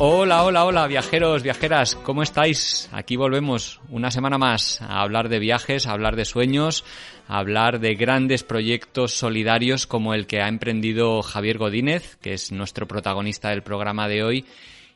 Hola, hola, hola, viajeros, viajeras, ¿cómo estáis? Aquí volvemos una semana más a hablar de viajes, a hablar de sueños, a hablar de grandes proyectos solidarios como el que ha emprendido Javier Godínez, que es nuestro protagonista del programa de hoy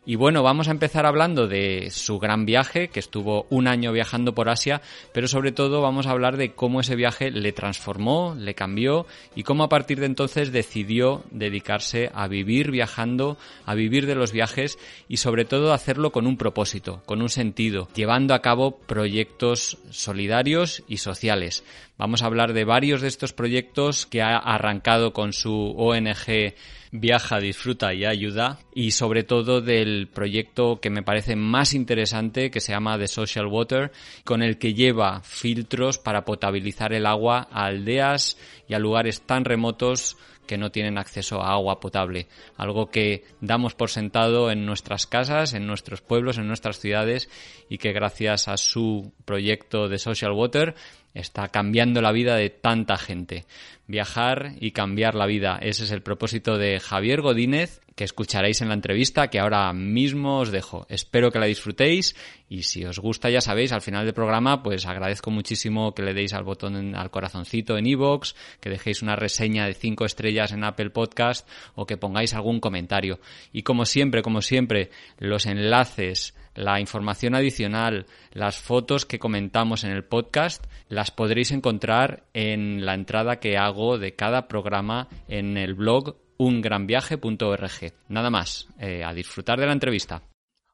y bueno, vamos a empezar hablando de su gran viaje, que estuvo un año viajando por Asia, pero sobre todo vamos a hablar de cómo ese viaje le transformó, le cambió y cómo a partir de entonces decidió dedicarse a vivir viajando, a vivir de los viajes y sobre todo hacerlo con un propósito, con un sentido, llevando a cabo proyectos solidarios y sociales. Vamos a hablar de varios de estos proyectos que ha arrancado con su ONG viaja, disfruta y ayuda y sobre todo del proyecto que me parece más interesante que se llama The Social Water con el que lleva filtros para potabilizar el agua a aldeas y a lugares tan remotos que no tienen acceso a agua potable, algo que damos por sentado en nuestras casas, en nuestros pueblos, en nuestras ciudades y que gracias a su proyecto de Social Water está cambiando la vida de tanta gente. Viajar y cambiar la vida. Ese es el propósito de Javier Godínez, que escucharéis en la entrevista que ahora mismo os dejo. Espero que la disfrutéis y si os gusta ya sabéis, al final del programa pues agradezco muchísimo que le deis al botón, al corazoncito en iVoox, que dejéis una reseña de 5 estrellas en Apple Podcast o que pongáis algún comentario. Y como siempre, como siempre, los enlaces la información adicional, las fotos que comentamos en el podcast, las podréis encontrar en la entrada que hago de cada programa en el blog ungranviaje.org. Nada más, eh, a disfrutar de la entrevista.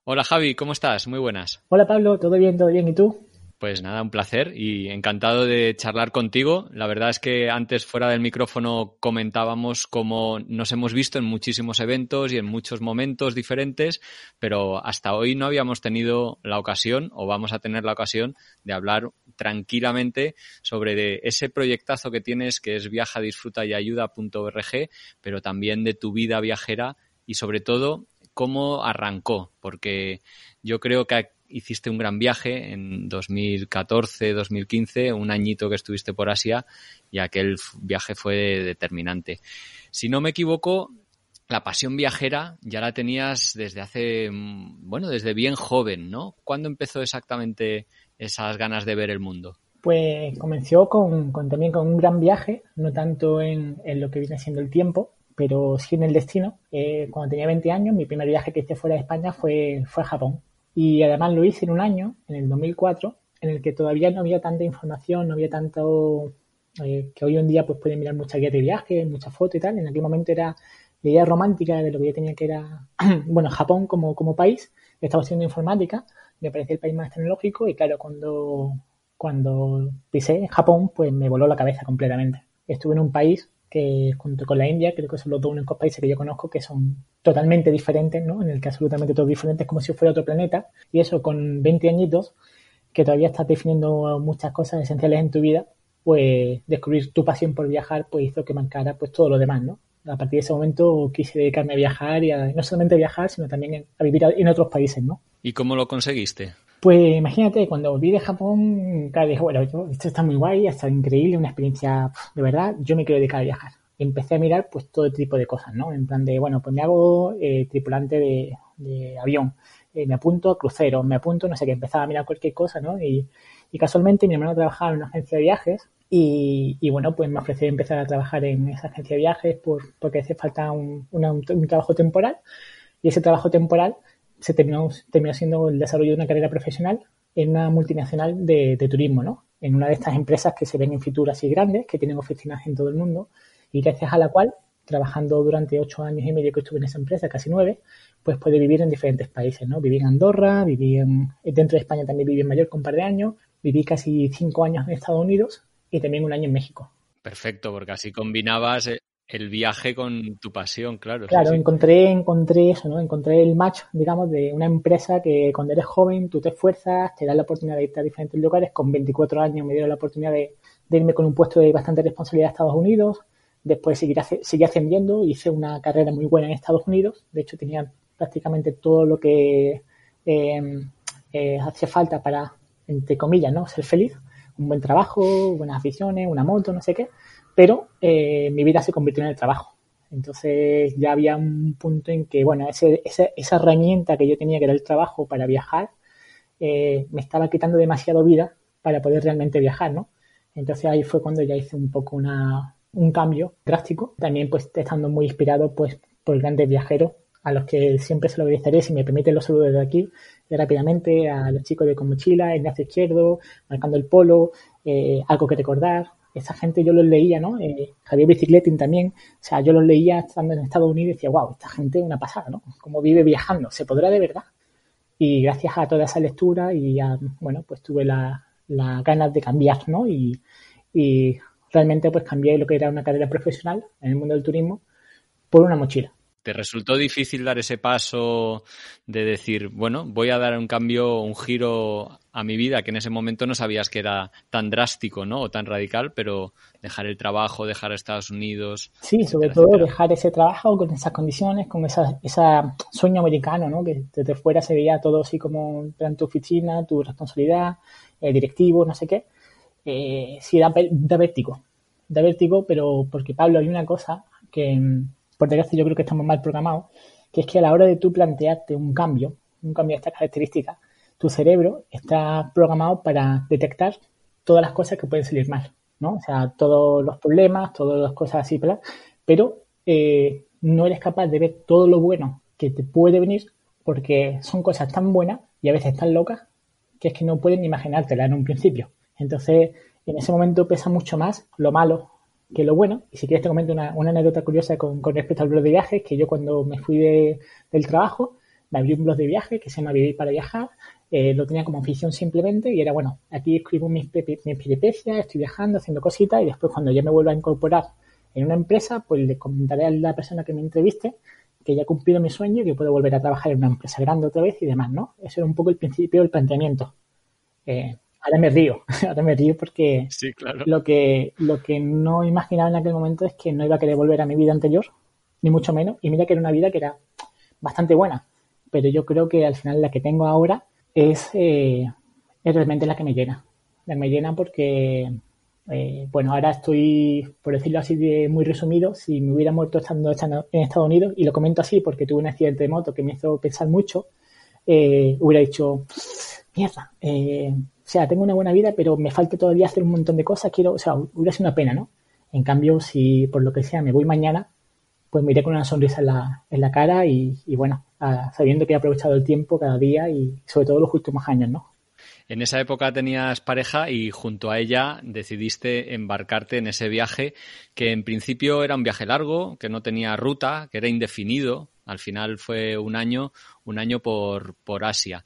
Hola Javi, ¿cómo estás? Muy buenas. Hola Pablo, ¿todo bien? ¿Todo bien? ¿Y tú? Pues nada, un placer y encantado de charlar contigo. La verdad es que antes fuera del micrófono comentábamos cómo nos hemos visto en muchísimos eventos y en muchos momentos diferentes, pero hasta hoy no habíamos tenido la ocasión o vamos a tener la ocasión de hablar tranquilamente sobre ese proyectazo que tienes que es viaja, disfruta y ayuda.org, pero también de tu vida viajera y sobre todo cómo arrancó, porque yo creo que hiciste un gran viaje en 2014, 2015, un añito que estuviste por Asia y aquel viaje fue determinante. Si no me equivoco, la pasión viajera ya la tenías desde hace, mm, bueno, desde bien joven, ¿no? ¿Cuándo empezó exactamente esas ganas de ver el mundo? Pues comenzó con, también con un gran viaje, no tanto en, lo que viene siendo el tiempo, pero sí en el destino. Eh, cuando tenía 20 años, mi primer viaje que hice fuera de España fue, fue a Japón. Y además lo hice en un año, en el 2004, en el que todavía no había tanta información, no había tanto eh, que hoy en día pues pueden mirar muchas guías de viaje, muchas fotos y tal. En aquel momento era la idea romántica de lo que yo tenía que era, bueno, Japón como, como país. Estaba haciendo informática, me parecía el país más tecnológico y claro, cuando, cuando pisé Japón, pues me voló la cabeza completamente. Estuve en un país que junto con la India creo que son los dos únicos países que yo conozco que son totalmente diferentes, ¿no? En el que absolutamente todos diferentes como si fuera otro planeta. Y eso con 20 añitos, que todavía estás definiendo muchas cosas esenciales en tu vida, pues descubrir tu pasión por viajar pues hizo que marcara pues todo lo demás, ¿no? A partir de ese momento quise dedicarme a viajar y a, no solamente a viajar, sino también a vivir en otros países, ¿no? ¿Y cómo lo conseguiste? Pues imagínate, cuando volví de Japón, claro, dije, bueno, esto está muy guay, está increíble, una experiencia de verdad, yo me quiero dedicar a viajar. empecé a mirar pues todo tipo de cosas, ¿no? En plan de, bueno, pues me hago eh, tripulante de, avión, eh, me apunto a cruceros, me apunto, no sé qué, empezaba a mirar cualquier cosa, ¿no? Y, y casualmente mi hermano trabajaba en una agencia de viajes y, y, bueno, pues me ofreció empezar a trabajar en esa agencia de viajes por, porque hace falta un, un, trabajo temporal y ese trabajo temporal se terminó, terminó siendo el desarrollo de una carrera profesional en una multinacional de, de turismo, ¿no? En una de estas empresas que se ven en Fitur así grandes, que tienen oficinas en todo el mundo y gracias a la cual, trabajando durante ocho años y medio que estuve en esa empresa, casi nueve, pues puede vivir en diferentes países, ¿no? Viví en Andorra, viví en, dentro de España también viví en Mallorca un par de años, viví casi cinco años en Estados Unidos y también un año en México. Perfecto, porque así combinabas el viaje con tu pasión, claro. Claro, encontré, encontré eso, ¿no? Encontré el match, digamos, de una empresa que cuando eres joven tú te esfuerzas, te da la oportunidad de irte a diferentes lugares. Con 24 años me dieron la oportunidad de, irme con un puesto de bastante responsabilidad a Estados Unidos. Después seguir, seguí ascendiendo, hice una carrera muy buena en Estados Unidos. De hecho, tenía prácticamente todo lo que eh, eh, hacía falta para, entre comillas, ¿no? Ser feliz. Un buen trabajo, buenas aficiones, una moto, no sé qué pero eh, mi vida se convirtió en el trabajo. Entonces ya había un punto en que, bueno, esa herramienta que yo tenía, que era el trabajo para viajar, eh, me estaba quitando demasiado vida para poder realmente viajar, ¿no? Entonces ahí fue cuando ya hice un poco una, un cambio drástico. También pues estando muy inspirado pues por grandes viajeros a los que siempre se lo agradeceré, si me permiten los saludos desde aquí, rápidamente a los chicos de Con Mochila, Ignacio Izquierdo, Marcando el Polo, eh, Algo que recordar, esa gente yo los leía, ¿no? Eh, Javier Bicicletin también, o sea, yo los leía estando en Estados Unidos y decía, wow, esta gente es una pasada, ¿no? Cómo vive viajando, ¿se podrá de verdad? Y gracias a toda esa lectura y a, bueno, pues tuve la, ganas de cambiar, ¿no? Y, y realmente pues cambié lo que era una carrera profesional en el mundo del turismo por una mochila. ¿Te resultó difícil dar ese paso de decir, bueno, voy a dar un cambio, un giro a mi vida que en ese momento no sabías que era tan drástico, ¿no? O tan radical, pero dejar el trabajo, dejar Estados Unidos. Sí, sobre todo dejar ese trabajo con esas condiciones, con esa, esa sueño americano, ¿no? Que desde fuera se veía todo así como en tu oficina, tu responsabilidad, el directivo, no sé qué. Eh, sí, da, da vértigo. Da vértigo, pero porque Pablo, hay una cosa que por desgracia yo creo que estamos mal programados, que es que a la hora de tú plantearte un cambio, un cambio de estas características, tu cerebro está programado para detectar todas las cosas que pueden salir mal, ¿no? O sea, todos los problemas, todas las cosas así, pero eh, no eres capaz de ver todo lo bueno que te puede venir porque son cosas tan buenas y a veces tan locas que es que no pueden imaginártela en un principio. Entonces, en ese momento pesa mucho más lo malo que lo bueno, y si quieres te comento una, anécdota curiosa con, respecto al blog de viajes, que yo cuando me fui del trabajo, me abrí un blog de viajes que se llama Vivir para Viajar, eh, lo tenía como afición simplemente y era, bueno, aquí escribo mis, mis peripecias, estoy viajando, haciendo cositas y después cuando ya me vuelva a incorporar en una empresa, pues le comentaré a la persona que me entreviste que ya he cumplido mi sueño y que puedo volver a trabajar en una empresa grande otra vez y demás, ¿no? Eso era un poco el principio del planteamiento. Eh, ahora me río, ahora me río porque lo, que, lo que no imaginaba en aquel momento es que no iba a querer volver a mi vida anterior, ni mucho menos, y mira que era una vida que era bastante buena, pero yo creo que al final la que tengo ahora es, eh, es realmente la que me llena, la que me llena porque, eh, bueno, ahora estoy, por decirlo así de muy resumido, si me hubiera muerto estando en Estados Unidos, y lo comento así porque tuve un accidente de moto que me hizo pensar mucho, eh, hubiera dicho, mierda, eh, o sea, tengo una buena vida, pero me falta todavía hacer un montón de cosas, quiero, o sea, hubiera sido una pena, ¿no? En cambio, si por lo que sea me voy mañana, pues me iré con una sonrisa en la, en la cara y, bueno, sabiendo que he aprovechado el tiempo cada día y sobre todo los últimos años, ¿no? En esa época tenías pareja y junto a ella decidiste embarcarte en ese viaje que en principio era un viaje largo, que no tenía ruta, que era indefinido. Al final fue un año, un año por, por Asia.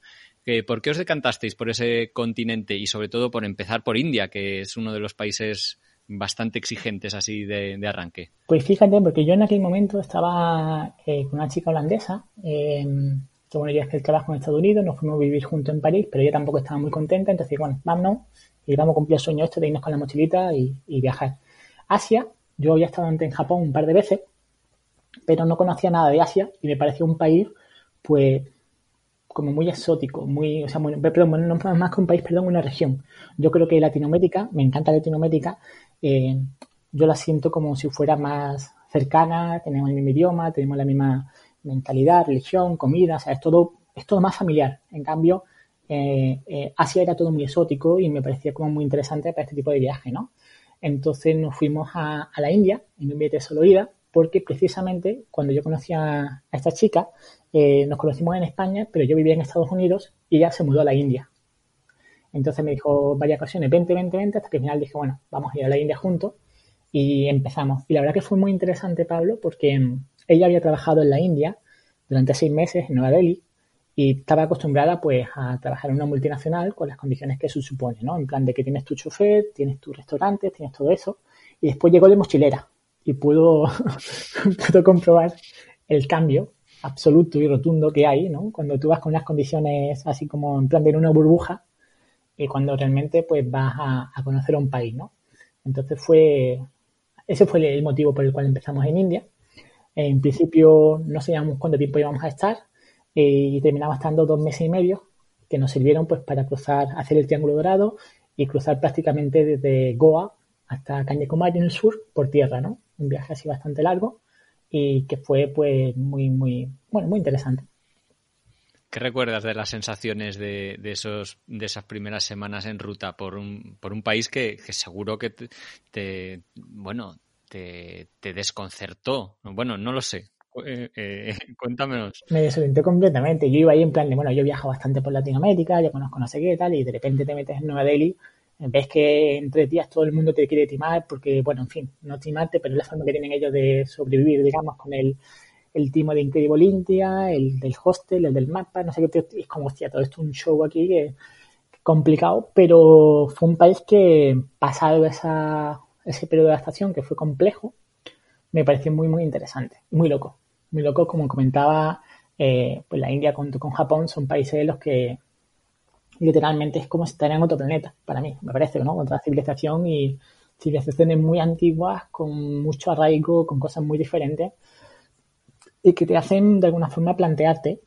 ¿Por qué os decantasteis por ese continente y sobre todo por empezar por India, que es uno de los países bastante exigentes así de, arranque? Pues fíjate, porque yo en aquel momento estaba eh, con una chica holandesa, eh, que bueno, es que el trabajo en Estados Unidos, nos fuimos a vivir juntos en París, pero ella tampoco estaba muy contenta, entonces bueno, vámonos y vamos a cumplir el sueño este de irnos con la mochilita y, y viajar. Asia, yo había estado antes en Japón un par de veces, pero no conocía nada de Asia y me pareció un país pues como muy exótico, muy, o sea, perdón, no más que un país, perdón, una región. Yo creo que Latinoamérica, me encanta Latinoamérica, eh, yo la siento como si fuera más cercana, tenemos el mismo idioma, tenemos la misma mentalidad, religión, comida, o sea, es todo es todo más familiar. En cambio, eh, eh, Asia era todo muy exótico y me parecía como muy interesante para este tipo de viaje, ¿no? Entonces nos fuimos a, la India, y me invité solo ida, porque precisamente cuando yo conocí a, esta chica, eh, nos conocimos en España, pero yo vivía en Estados Unidos y ella se mudó a la India. Entonces me dijo varias ocasiones, 20, 20, 20, hasta que al final dije, bueno, vamos a ir a la India juntos y empezamos. Y la verdad que fue muy interesante, Pablo, porque mm, ella había trabajado en la India durante seis meses en Nueva Delhi y estaba acostumbrada pues a trabajar en una multinacional con las condiciones que eso supone, ¿no? En plan de que tienes tu chofer, tienes tu restaurante, tienes todo eso. Y después llegó de mochilera y pudo, pudo comprobar el cambio absoluto y rotundo que hay, ¿no? Cuando tú vas con unas condiciones así como en plan de una burbuja y cuando realmente pues vas a, conocer un país, ¿no? Entonces fue, ese fue el motivo por el cual empezamos en India. En principio no sabíamos cuánto tiempo íbamos a estar eh, y terminamos estando dos meses y medio que nos sirvieron pues para cruzar, hacer el Triángulo Dorado y cruzar prácticamente desde Goa hasta Kanyakumari en el sur por tierra, ¿no? Un viaje así bastante largo y que fue pues muy, muy, bueno, muy interesante. ¿Qué recuerdas de las sensaciones de, esos, de esas primeras semanas en ruta por un, por un país que, seguro que te, bueno, te, desconcertó? Bueno, no lo sé. Eh, eh, cuéntamelos. Me desorienté completamente. Yo iba ahí en plan de, bueno, yo viajo bastante por Latinoamérica, ya conozco no sé qué tal, y de repente te metes en Nueva Delhi, ves que en tres días todo el mundo te quiere timar, porque, bueno, en fin, no timarte, pero es la forma que tienen ellos de sobrevivir, digamos, con el el timo de Incredible India, el del hostel, el del mapa, no sé qué, es como, hostia, todo esto es un show aquí que, complicado, pero fue un país que, pasado esa, ese periodo de adaptación que fue complejo, me pareció muy, muy interesante, muy loco, muy loco, como comentaba, eh, pues la India con, con Japón son países de los que literalmente es como estar en otro planeta, para mí, me parece, ¿no? Otra civilización y civilizaciones muy antiguas, con mucho arraigo, con cosas muy diferentes y que te hacen de alguna forma plantearte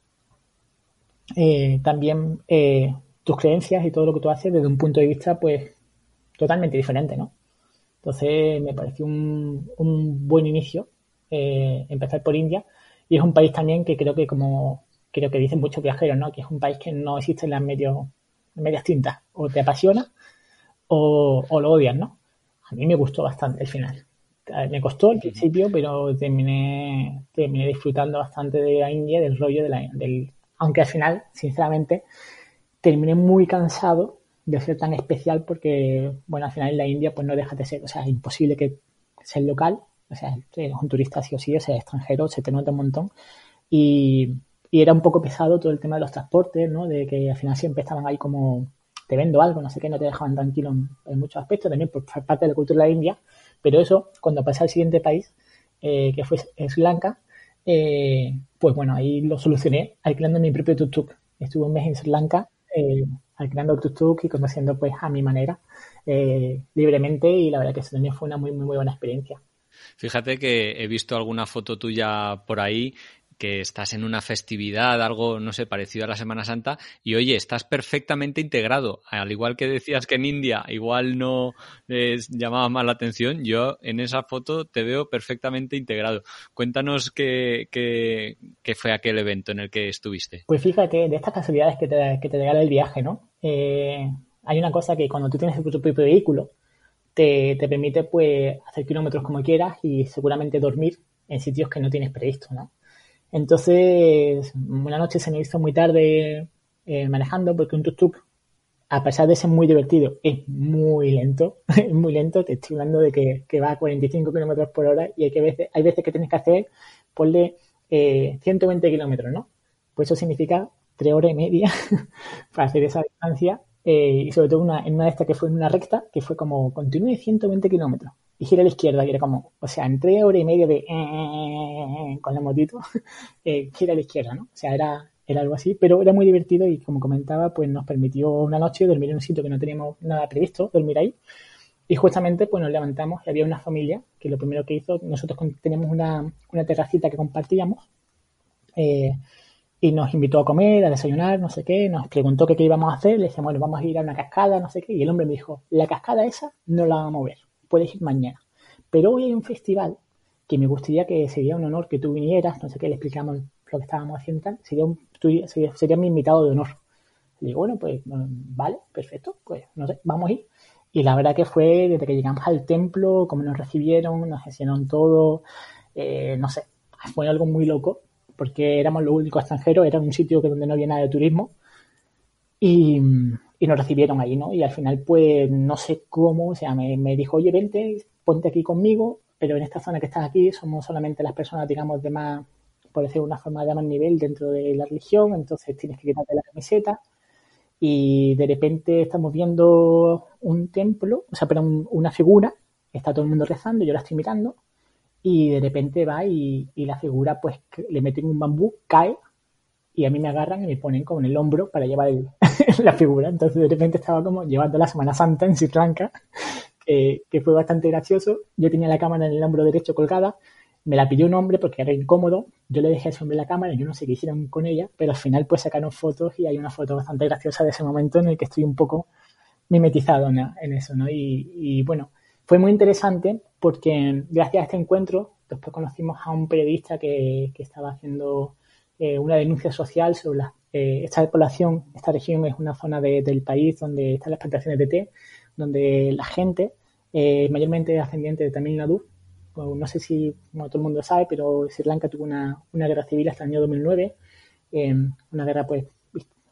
eh, también eh, tus creencias y todo lo que tú haces desde un punto de vista pues totalmente diferente, ¿no? Entonces me pareció un, un buen inicio eh, empezar por India y es un país también que creo que como creo que dicen muchos viajeros, ¿no? Que es un país que no existe en las medio, medias tintas, o te apasiona o, o lo odias, ¿no? A mí me gustó bastante el final. Me costó al principio, pero terminé, terminé disfrutando bastante de la India, del rollo de la, del, aunque al final, sinceramente, terminé muy cansado de ser tan especial porque, bueno, al final en la India pues no deja de ser, o sea, es imposible que sea local, o sea, eres un turista sí o sí, o sea, extranjero, se te nota un montón. Y, y era un poco pesado todo el tema de los transportes, ¿no? De que al final siempre estaban ahí como te vendo algo, no sé qué, no te dejaban tranquilo en, muchos aspectos, también por parte de la cultura de la India, pero eso, cuando pasé al siguiente país, eh, que fue Sri Lanka, eh, pues bueno, ahí lo solucioné alquilando mi propio tuk-tuk. Estuve un mes en Sri Lanka eh, alquilando tuk-tuk y conociendo pues a mi manera, libremente, y la verdad que ese también fue una muy, muy buena experiencia. Fíjate que he visto alguna foto tuya por ahí que estás en una festividad, algo, no sé, parecido a la Semana Santa, y oye, estás perfectamente integrado. Al igual que decías que en India igual no les llamaba más la atención, yo en esa foto te veo perfectamente integrado. Cuéntanos qué, qué, qué fue aquel evento en el que estuviste. Pues fíjate, de estas casualidades que te, que regala el viaje, ¿no? Eh, hay una cosa que cuando tú tienes tu propio vehículo, te, te permite pues hacer kilómetros como quieras y seguramente dormir en sitios que no tienes previsto, ¿no? Entonces, una noche se me hizo muy tarde eh, manejando porque un tuk-tuk, a pesar de ser muy divertido, es muy lento, es muy lento. Te estoy hablando de que, va a 45 kilómetros por hora y hay, que veces, hay veces que tienes que hacer, ponle eh, 120 kilómetros, ¿no? Pues eso significa tres horas y media para hacer esa distancia eh, y sobre todo una, en una de estas que fue en una recta, que fue como continúe 120 kilómetros y gira a la izquierda y era como, o sea, en tres horas y media de eh, con la motito, eh, gira a la izquierda, ¿no? O sea, era, era algo así, pero era muy divertido y como comentaba, pues nos permitió una noche dormir en un sitio que no teníamos nada previsto, dormir ahí. Y justamente pues nos levantamos y había una familia que lo primero que hizo, nosotros teníamos una, una terracita que compartíamos eh, y nos invitó a comer, a desayunar, no sé qué, nos preguntó qué, qué íbamos a hacer, le decíamos, bueno, vamos a ir a una cascada, no sé qué, y el hombre me dijo, la cascada esa no la vamos a ver puedes ir mañana. Pero hoy hay un festival que me gustaría que sería un honor que tú vinieras, no sé qué, le explicamos lo que estábamos haciendo tal, sería, un, sería, mi invitado de honor. Le digo, bueno, pues mm, vale, perfecto, pues no sé, vamos a ir. Y la verdad que fue desde que llegamos al templo, como nos recibieron, nos gestionaron todo, eh, no sé, fue algo muy loco, porque éramos los únicos extranjeros, era un sitio que donde no había nada de turismo. Y, y nos recibieron ahí, ¿no? Y al final, pues, no sé cómo, o sea, me, me dijo, oye, vente, ponte aquí conmigo, pero en esta zona que estás aquí somos solamente las personas, digamos, de más, por decir una forma, de más nivel dentro de la religión, entonces tienes que quitarte la camiseta y de repente estamos viendo un templo, o sea, pero una figura, está todo el mundo rezando, yo la estoy mirando y de repente va y, y la figura pues le meten un bambú, cae y a mí me agarran y me ponen como en el hombro para llevar la figura. Entonces de repente estaba como llevando la Semana Santa en Sri Lanka, que fue bastante gracioso. Yo tenía la cámara en el hombro derecho colgada, me la pidió un hombre porque era incómodo, yo le dejé hombre la cámara, yo no sé qué hicieron con ella, pero al final pues sacaron fotos y hay una foto bastante graciosa de ese momento en el que estoy un poco mimetizado en, eso, ¿no? Y, bueno, fue muy interesante porque gracias a este encuentro después conocimos a un periodista que, que estaba haciendo eh, una denuncia social sobre eh, esta población, esta región es una zona del país donde están las plantaciones de té, donde la gente, eh, mayormente ascendiente de Tamil Nadu, no sé si todo el mundo sabe, pero Sri Lanka tuvo una, guerra civil hasta el año 2009, una guerra pues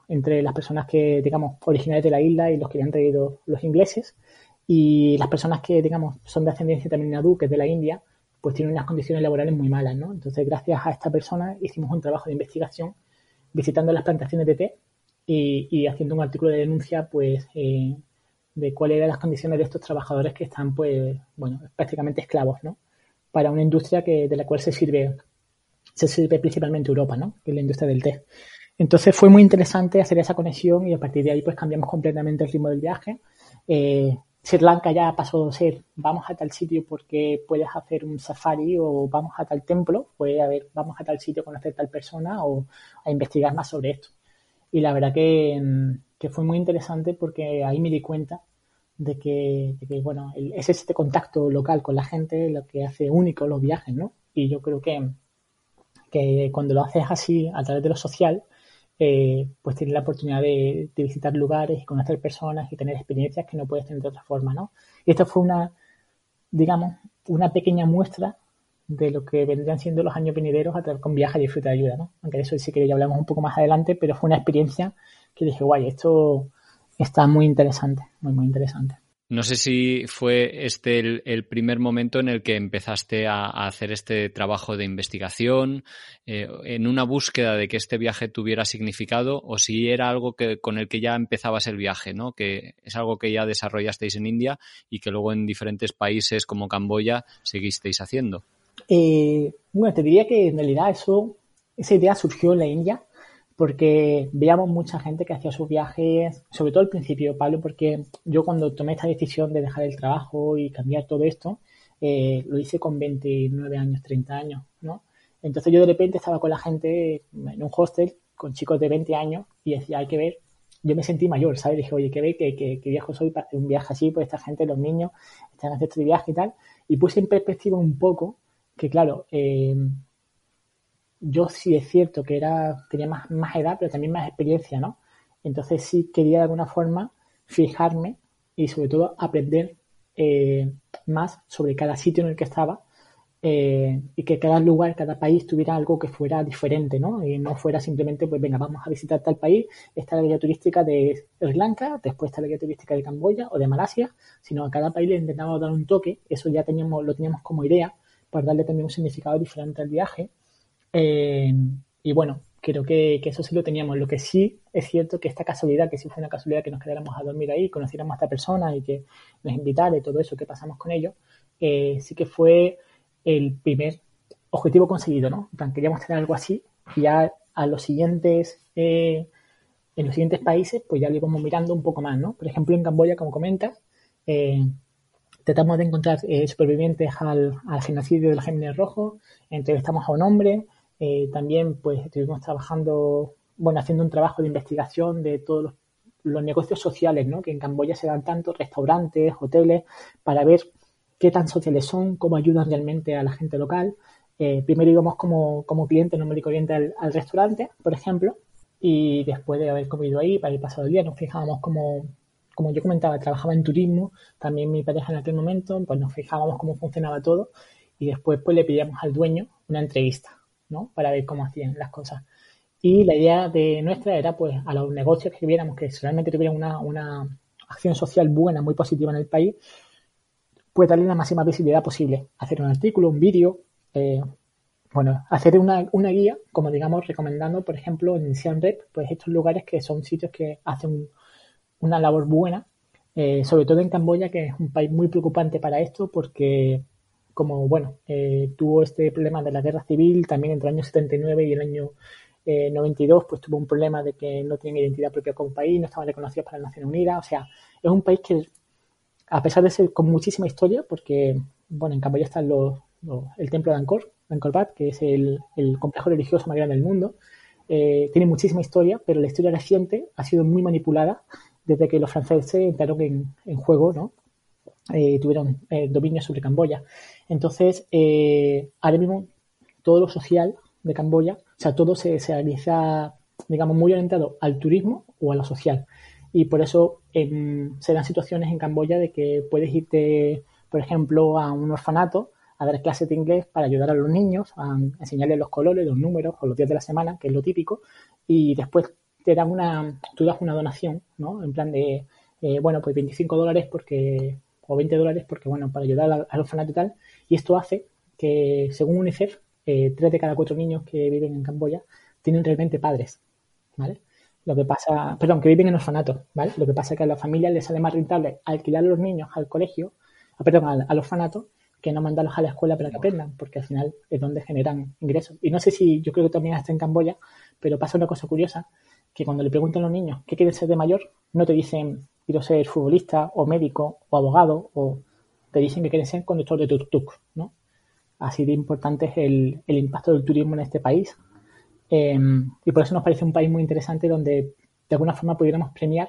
entre las personas que, digamos, originarias de la isla y los que habían traído los ingleses, y las personas que, digamos, son de ascendencia Tamil Nadu, que es de la India, pues tienen unas condiciones laborales muy malas, ¿no? Entonces, gracias a esta persona hicimos un trabajo de investigación visitando las plantaciones de té y, haciendo un artículo de denuncia, pues, eh, de cuáles eran las condiciones de estos trabajadores que están, pues, bueno, prácticamente esclavos, ¿no? Para una industria que, de la cual se sirve, se sirve principalmente Europa, ¿no? Que es la industria del té. Entonces fue muy interesante hacer esa conexión y a partir de ahí pues cambiamos completamente el ritmo del viaje. Eh, Sri Lanka ya pasó de ser vamos a tal sitio porque puedes hacer un safari o vamos a tal templo, puede haber vamos a tal sitio a conocer tal persona o a investigar más sobre esto. Y la verdad que, que fue muy interesante porque ahí me di cuenta de que, de que bueno, es este contacto local con la gente lo que hace único los viajes, ¿no? Y yo creo que, que cuando lo haces así a través de lo social, eh, pues tienes la oportunidad de, visitar lugares y conocer personas y tener experiencias que no puedes tener de otra forma, ¿no? Y esto fue una, digamos, una pequeña muestra de lo que vendrían siendo los años venideros a través con viaje y fruta de ayuda, ¿no? Aunque de eso sí que ya hablamos un poco más adelante, pero fue una experiencia que dije, guay, esto está muy interesante, muy, muy interesante. No sé si fue este el, primer momento en el que empezaste a, hacer este trabajo de investigación, eh, en una búsqueda de que este viaje tuviera significado, o si era algo que, con el que ya empezabas el viaje, ¿no? Que es algo que ya desarrollasteis en India y que luego en diferentes países como Camboya seguisteis haciendo. Eh, bueno, te diría que en realidad eso, esa idea surgió en la India porque veíamos mucha gente que hacía sus viajes, sobre todo al principio, Pablo, porque yo cuando tomé esta decisión de dejar el trabajo y cambiar todo esto, eh, lo hice con 29 años, 30 años, ¿no? Entonces yo de repente estaba con la gente en un hostel con chicos de 20 años y decía, hay que ver, yo me sentí mayor, ¿sabes? Dije, oye, qué ve, qué, qué, viejo soy para hacer un viaje así, pues esta gente, los niños, están haciendo este viaje y tal. Y puse en perspectiva un poco que, claro, eh, yo sí es cierto que era, tenía más, más edad, pero también más experiencia, ¿no? Entonces sí quería de alguna forma fijarme y sobre todo aprender eh, más sobre cada sitio en el que estaba eh, y que cada lugar, cada país tuviera algo que fuera diferente, ¿no? Y no fuera simplemente, pues venga, vamos a visitar tal país, esta es la guía turística de Sri Lanka, después está la guía turística de Camboya o de Malasia, sino a cada país le intentaba dar un toque, eso ya teníamos, lo teníamos como idea, para darle también un significado diferente al viaje eh, y bueno, creo que, eso sí lo teníamos. Lo que sí es cierto que esta casualidad, que sí fue una casualidad que nos quedáramos a dormir ahí, conociéramos a esta persona y que nos invitara y todo eso que pasamos con ellos, eh, sí que fue el primer objetivo conseguido, ¿no? queríamos tener algo así y ya a los siguientes, eh, en los siguientes países, pues ya lo íbamos mirando un poco más, ¿no? Por ejemplo, en Camboya, como comentas, tratamos de encontrar supervivientes al, al genocidio del Géminis Rojo, entrevistamos a un hombre, eh, también pues estuvimos trabajando, bueno, haciendo un trabajo de investigación de todos los, negocios sociales, ¿no? Que en Camboya se dan tanto, restaurantes, hoteles, para ver qué tan sociales son, cómo ayudan realmente a la gente local. Eh, primero íbamos como, como cliente, no me cliente al, al restaurante, por ejemplo, y después de haber comido ahí, para el pasado el día, nos fijábamos como, como yo comentaba, trabajaba en turismo, también mi pareja en aquel momento, pues nos fijábamos cómo funcionaba todo y después pues le pedíamos al dueño una entrevista, ¿no? Para ver cómo hacían las cosas. Y la idea de nuestra era pues a los negocios que viéramos que realmente tuvieran una, una acción social buena, muy positiva en el país, pues darle la máxima visibilidad posible. Hacer un artículo, un vídeo, eh, bueno, hacer una, una, guía, como digamos, recomendando, por ejemplo, en Siem Rep, pues estos lugares que son sitios que hacen una labor buena, eh, sobre todo en Camboya, que es un país muy preocupante para esto, porque como, bueno, eh, tuvo este problema de la guerra civil, también entre el año 79 y el año eh, 92, pues tuvo un problema de que no tienen identidad propia como país, no estaban reconocidos para las Naciones Unidas, o sea, es un país que, a pesar de ser con muchísima historia, porque, bueno, en Camboya está los, el templo de Angkor, Angkor Wat, que es el, el complejo religioso más grande del mundo, eh, tiene muchísima historia, pero la historia reciente ha sido muy manipulada desde que los franceses entraron en, en juego, ¿no? Eh, tuvieron eh, dominio sobre Camboya. Entonces, eh, ahora mismo todo lo social de Camboya, o sea, todo se, realiza, digamos, muy orientado al turismo o a lo social. Y por eso em, se dan situaciones en Camboya de que puedes irte, por ejemplo, a un orfanato a dar clases de inglés para ayudar a los niños, a enseñarles los colores, los números o los días de la semana, que es lo típico, y después te dan una, tú das una donación, ¿no? En plan de, eh, bueno, pues 25 dólares porque, o 20 dólares porque, bueno, para ayudar al, orfanato y tal, y esto hace que, según UNICEF, eh, 3 de cada 4 niños que viven en Camboya tienen realmente padres, ¿vale? Lo que pasa, perdón, que viven en orfanatos, ¿vale? Lo que pasa es que a las familias les sale más rentable alquilar a los niños al colegio, ah, perdón, al, al orfanato, que no mandarlos a la escuela para que aprendan, porque al final es donde generan ingresos. Y no sé si, yo creo que también está en Camboya, pero pasa una cosa curiosa, que cuando le preguntan a los niños qué quieren ser de mayor, no te dicen quiero ser futbolista o médico o abogado, o te dicen que quieren ser conductor de tuk-tuk, ¿no? Así de importante es el, el impacto del turismo en este país. Eh, y por eso nos parece un país muy interesante donde de alguna forma pudiéramos premiar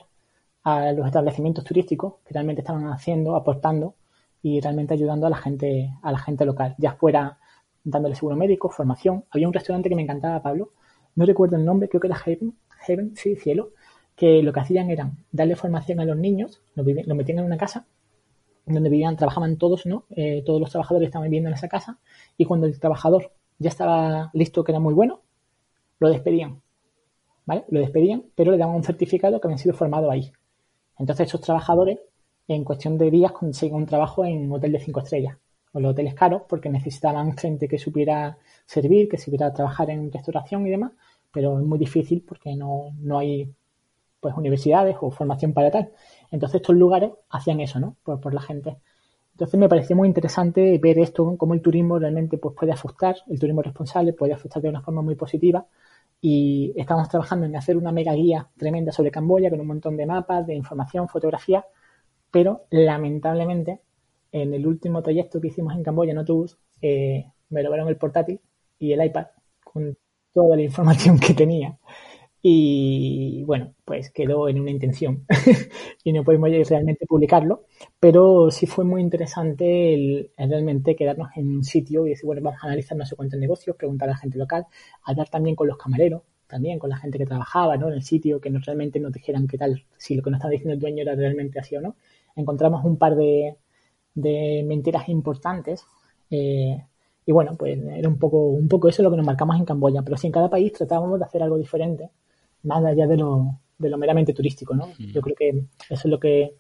a los establecimientos turísticos que realmente estaban haciendo, aportando y realmente ayudando a la gente, a la gente local, ya fuera dándole seguro médico, formación. Había un restaurante que me encantaba, Pablo, no recuerdo el nombre, creo que era Heaven, Heaven, sí, cielo, que lo que hacían era darle formación a los niños, lo, lo metían en una casa donde vivían, trabajaban todos, ¿no? Eh, todos los trabajadores estaban viviendo en esa casa y cuando el trabajador ya estaba listo, que era muy bueno, lo despedían, ¿vale? Lo despedían, pero le daban un certificado que habían sido formados ahí. Entonces esos trabajadores, en cuestión de días, consiguen un trabajo en un hotel de cinco estrellas o los hoteles caros porque necesitaban gente que supiera servir, que supiera trabajar en restauración y demás, pero es muy difícil porque no, no hay pues universidades o formación para tal. Entonces estos lugares hacían eso, ¿no? Por, la gente. Entonces me pareció muy interesante ver esto, cómo el turismo realmente pues, puede afectar, el turismo responsable puede afectar de una forma muy positiva y estamos trabajando en hacer una mega guía tremenda sobre Camboya con un montón de mapas, de información, fotografía, pero lamentablemente en el último trayecto que hicimos en Camboya en autobús eh, me robaron el portátil y el iPad con toda la información que tenía y bueno, pues quedó en una intención y no podemos realmente publicarlo, pero sí fue muy interesante el, el, realmente quedarnos en un sitio y decir, bueno, vamos a analizar no sé cuántos negocios, preguntar a la gente local, hablar también con los camareros, también con la gente que trabajaba ¿no? en el sitio, que no, realmente nos dijeran qué tal, si lo que nos estaba diciendo el dueño era realmente así o no. Encontramos un par de, de mentiras importantes. Eh, y bueno, pues era un poco, un poco eso lo que nos marcamos en Camboya, pero si en cada país tratábamos de hacer algo diferente más allá de lo, de lo meramente turístico, ¿no? Mm. Yo creo que eso es lo que,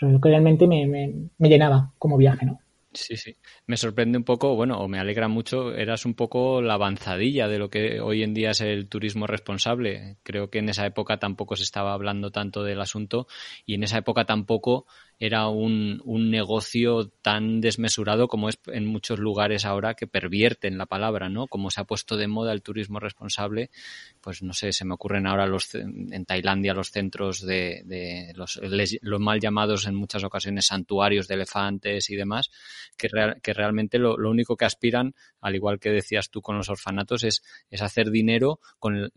lo que realmente me, me, me llenaba como viaje, ¿no? Sí, sí. Me sorprende un poco, bueno, o me alegra mucho, eras un poco la avanzadilla de lo que hoy en día es el turismo responsable. Creo que en esa época tampoco se estaba hablando tanto del asunto y en esa época tampoco era un, un negocio tan desmesurado como es en muchos lugares ahora que pervierten la palabra, ¿no? Como se ha puesto de moda el turismo responsable, pues no sé, se me ocurren ahora los en Tailandia los centros de, de los, los mal llamados en muchas ocasiones santuarios de elefantes y demás, que, real, que realmente lo, único que aspiran, al igual que decías tú con los orfanatos, es, es hacer dinero con,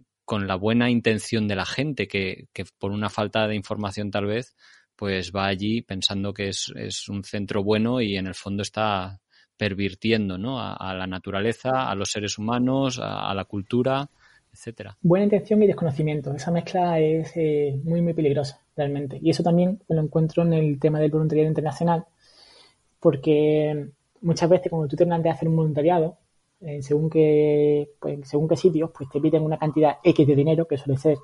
la buena intención de la gente, que, por una falta de información tal vez, pues va allí pensando que es, es un centro bueno y en el fondo está pervirtiendo ¿no? a, la naturaleza, a los seres humanos, a, la cultura, etcétera. Buena intención y desconocimiento. Esa mezcla es eh, muy, muy peligrosa, realmente. Y eso también lo encuentro en el tema del voluntariado internacional, porque muchas veces cuando tú te planteas hacer un voluntariado, eh, según qué pues, según qué sitios, pues te piden una cantidad X de dinero, que suele ser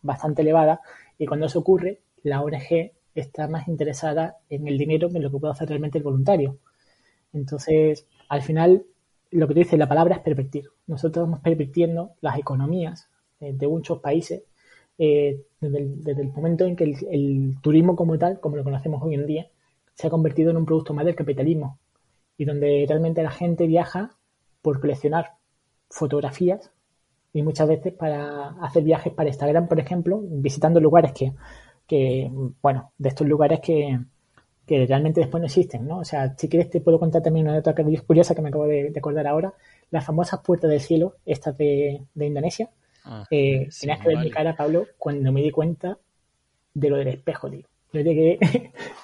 bastante elevada, y cuando eso ocurre, la ONG está más interesada en el dinero que en lo que puede hacer realmente el voluntario. Entonces, al final, lo que te dice la palabra es pervertir. Nosotros estamos pervirtiendo las economías eh, de muchos países eh, desde, el, momento en que el, turismo como tal, como lo conocemos hoy en día, se ha convertido en un producto más del capitalismo y donde realmente la gente viaja por coleccionar fotografías y muchas veces para hacer viajes para Instagram, por ejemplo, visitando lugares que que, bueno, de estos lugares que, que realmente después no existen, ¿no? O sea, si quieres te puedo contar también una otra curiosa que me acabo de, acordar ahora, las famosas puertas del cielo, estas de, de Indonesia. Ah, eh, tenías que ver mi cara, Pablo, cuando me di cuenta de lo del espejo, tío. Yo llegué,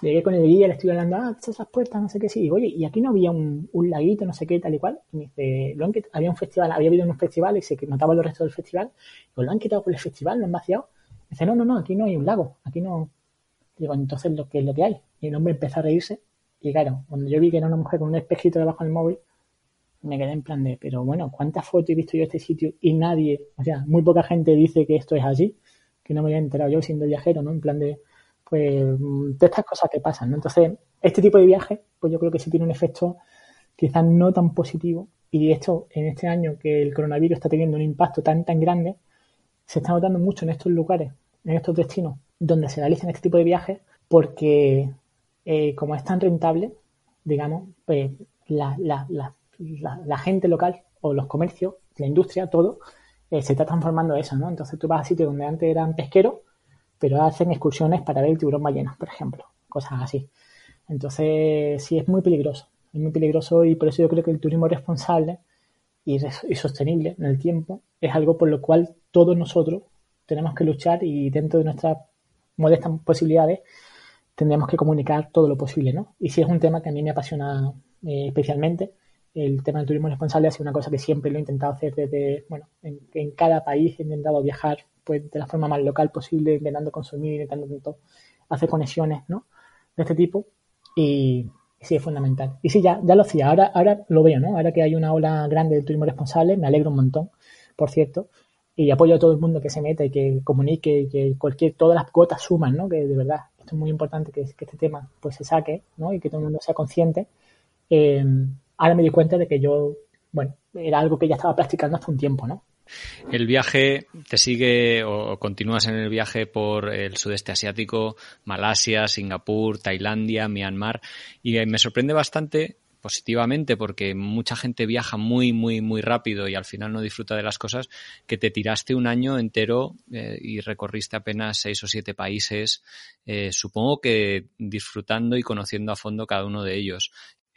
llegué con el guía, le estoy hablando, ah, esas puertas, no sé qué, sí. Y, oye, y aquí no había un, un, laguito, no sé qué, tal y cual. Y me dice, lo han había un festival, había habido un festival y se notaba los restos del festival. Pues lo han quitado por el festival, lo han vaciado. Dice, no, no, no, aquí no hay un lago, aquí no. Digo, entonces lo que es lo que hay. Y el hombre empezó a reírse. Y claro, cuando yo vi que era una mujer con un espejito debajo del móvil, me quedé en plan de, pero bueno, ¿cuántas fotos he visto yo de este sitio? Y nadie, o sea, muy poca gente dice que esto es así, que no me había enterado yo siendo viajero, ¿no? En plan de, pues, de estas cosas que pasan, ¿no? Entonces, este tipo de viaje, pues yo creo que sí tiene un efecto quizás no tan positivo. Y esto, en este año que el coronavirus está teniendo un impacto tan, tan grande, se está notando mucho en estos lugares, en estos destinos donde se realizan este tipo de viajes, porque eh, como es tan rentable, digamos, pues la, gente local o los comercios, la industria, todo, eh, se está transformando eso, ¿no? Entonces tú vas a sitios donde antes eran pesqueros, pero hacen excursiones para ver el tiburón ballena, por ejemplo, cosas así. Entonces sí es muy peligroso, es muy peligroso y por eso yo creo que el turismo responsable y, sostenible en el tiempo es algo por lo cual todos nosotros tenemos que luchar y dentro de nuestras modestas posibilidades tendremos que comunicar todo lo posible, ¿no? Y si es un tema que a mí me apasiona eh, especialmente, el tema del turismo responsable ha sido una cosa que siempre lo he intentado hacer desde, bueno, en, cada país he intentado viajar pues de la forma más local posible, intentando consumir, intentando hacer conexiones, ¿no? De este tipo y, sí es fundamental. Y sí, ya, ya lo hacía, ahora, ahora lo veo, ¿no? Ahora que hay una ola grande de turismo responsable, me alegro un montón, por cierto, y apoyo a todo el mundo que se meta y que comunique y que cualquier, todas las cuotas suman, ¿no? Que de verdad, esto es muy importante que, este tema pues se saque, ¿no? Y que todo el mundo sea consciente. Eh, ahora me di cuenta de que yo, bueno, era algo que ya estaba practicando hace un tiempo, ¿no? El viaje, ¿te sigue o continúas en el viaje por el sudeste asiático, Malasia, Singapur, Tailandia, Myanmar? Y me sorprende bastante positivamente porque mucha gente viaja muy, muy, muy rápido y al final no disfruta de las cosas, que te tiraste un año entero eh, y recorriste apenas seis o siete países, eh, supongo que disfrutando y conociendo a fondo cada uno de ellos.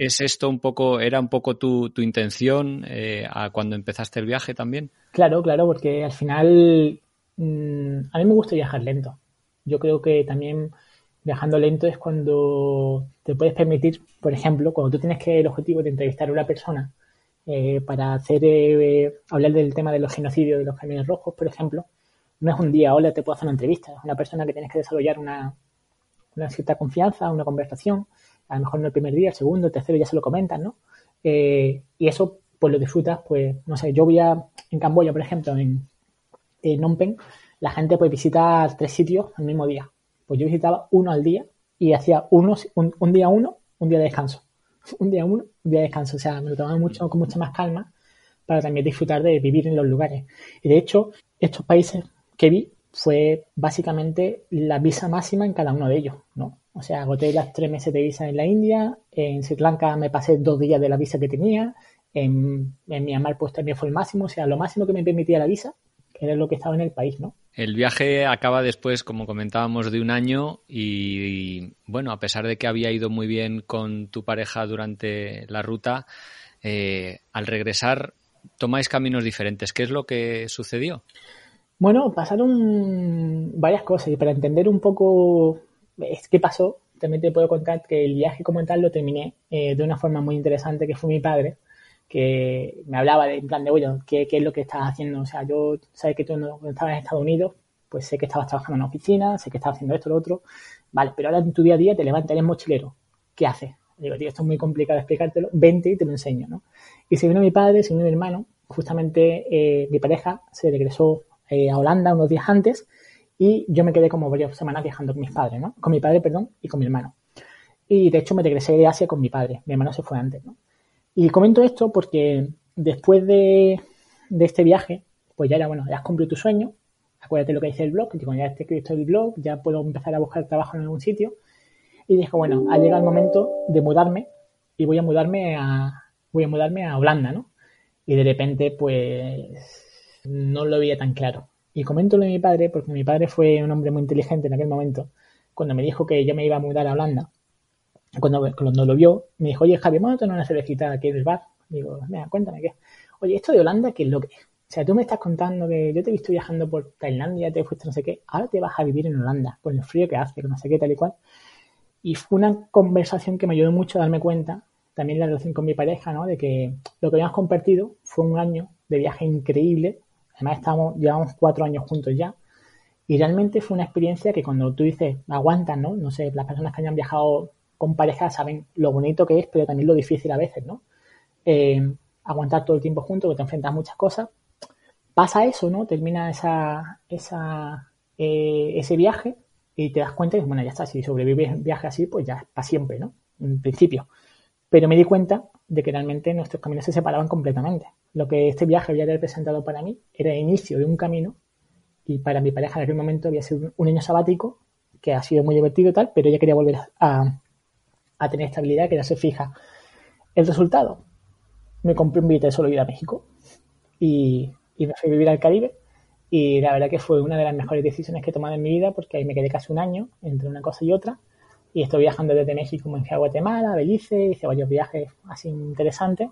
¿Es esto un poco, era un poco tu, tu intención eh, a cuando empezaste el viaje también? Claro, claro, porque al final mm, a mí me gusta viajar lento. Yo creo que también viajando lento es cuando te puedes permitir, por ejemplo, cuando tú tienes que el objetivo de entrevistar a una persona eh, para hacer eh, hablar del tema de los genocidios de los camiones rojos, por ejemplo, no es un día, hola, te puedo hacer una entrevista, es una persona que tienes que desarrollar una, una cierta confianza, una conversación, a lo mejor no el primer día, el segundo, el tercero ya se lo comentan, ¿no? Eh, y eso, pues lo disfrutas, pues, no sé, yo voy a, en Camboya, por ejemplo, en, en Phnom la gente pues visita tres sitios al mismo día pues yo visitaba uno al día y hacía unos, un, día uno, un día de descanso. Un día uno, un día de descanso. O sea, me lo tomaba mucho, con mucha más calma para también disfrutar de vivir en los lugares. Y de hecho, estos países que vi fue básicamente la visa máxima en cada uno de ellos, ¿no? O sea, agoté las tres meses de visa en la India, en Sri Lanka me pasé dos días de la visa que tenía, en, en Myanmar pues también fue el máximo, o sea, lo máximo que me permitía la visa era lo que estaba en el país, ¿no? El viaje acaba después, como comentábamos, de un año y, bueno, a pesar de que había ido muy bien con tu pareja durante la ruta, eh, al regresar tomáis caminos diferentes. ¿Qué es lo que sucedió? Bueno, pasaron varias cosas y para entender un poco qué pasó, también te puedo contar que el viaje como tal lo terminé eh, de una forma muy interesante, que fue mi padre, que me hablaba de, en plan de, oye, ¿qué, ¿qué, es lo que estás haciendo? O sea, yo, sabes que tú no, estabas en Estados Unidos, pues sé que estabas trabajando en una oficina, sé que estabas haciendo esto, lo otro, vale, pero ahora en tu día a día te levantas, eres mochilero, ¿qué haces? Digo, tío, esto es muy complicado explicártelo, vente y te lo enseño, ¿no? Y se vino mi padre, se vino mi hermano, justamente eh, mi pareja se regresó eh, a Holanda unos días antes y yo me quedé como varias semanas viajando con mis padres, ¿no? Con mi padre, perdón, y con mi hermano. Y de hecho me regresé de Asia con mi padre, mi hermano se fue antes, ¿no? Y comento esto porque después de, de este viaje, pues ya era, bueno, ya has cumplido tu sueño, acuérdate lo que dice el blog, digo, ya esté escrito el blog, ya puedo empezar a buscar trabajo en algún sitio. Y dije, bueno, ha llegado el momento de mudarme y voy a mudarme a, voy a mudarme a Holanda, ¿no? Y de repente, pues, no lo veía tan claro. Y comento lo de mi padre, porque mi padre fue un hombre muy inteligente en aquel momento, cuando me dijo que yo me iba a mudar a Holanda. Cuando, cuando lo vio, me dijo, oye, Javi, vamos a tener una cervecita aquí en el bar. Digo, mira, cuéntame qué. Oye, esto de Holanda, ¿qué es lo que es? O sea, tú me estás contando que yo te he visto viajando por Tailandia, te fuiste no sé qué, ahora te vas a vivir en Holanda, con el frío que hace, no sé qué, tal y cual. Y fue una conversación que me ayudó mucho a darme cuenta, también la relación con mi pareja, ¿no? De que lo que habíamos compartido fue un año de viaje increíble. Además, estamos, llevamos cuatro años juntos ya. Y realmente fue una experiencia que cuando tú dices, aguantas, ¿no? No sé, las personas que hayan viajado con pareja saben lo bonito que es, pero también lo difícil a veces, ¿no? Eh, aguantar todo el tiempo juntos, que te enfrentas a muchas cosas. Pasa eso, ¿no? Termina esa, esa, eh, ese viaje y te das cuenta que, bueno, ya está, si sobrevives un viaje así, pues ya es para siempre, ¿no? En principio. Pero me di cuenta de que realmente nuestros caminos se separaban completamente. Lo que este viaje había representado para mí era el inicio de un camino y para mi pareja en aquel momento había sido un año sabático que ha sido muy divertido y tal, pero ella quería volver a, a tener estabilidad, que ya se fija. El resultado, me compré un billete de solo ir a México y, y me fui a vivir al Caribe y la verdad que fue una de las mejores decisiones que he tomado en mi vida porque ahí me quedé casi un año entre una cosa y otra. Y estoy viajando desde México, me fui a Guatemala, Belice, hice varios viajes así interesantes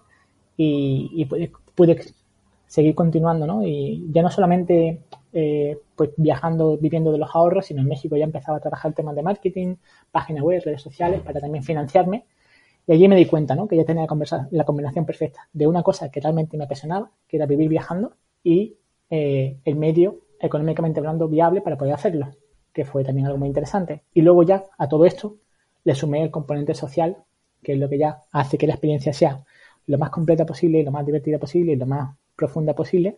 y, pude, seguir continuando, ¿no? Y ya no solamente eh, pues viajando, viviendo de los ahorros, sino en México ya empezaba a trabajar temas de marketing, páginas web, redes sociales, para también financiarme. Y allí me di cuenta, ¿no? Que ya tenía la, la combinación perfecta de una cosa que realmente me apasionaba, que era vivir viajando, y eh, el medio económicamente hablando viable para poder hacerlo, que fue también algo muy interesante. Y luego ya a todo esto le sumé el componente social, que es lo que ya hace que la experiencia sea lo más completa posible, lo más divertida posible y lo más profunda posible,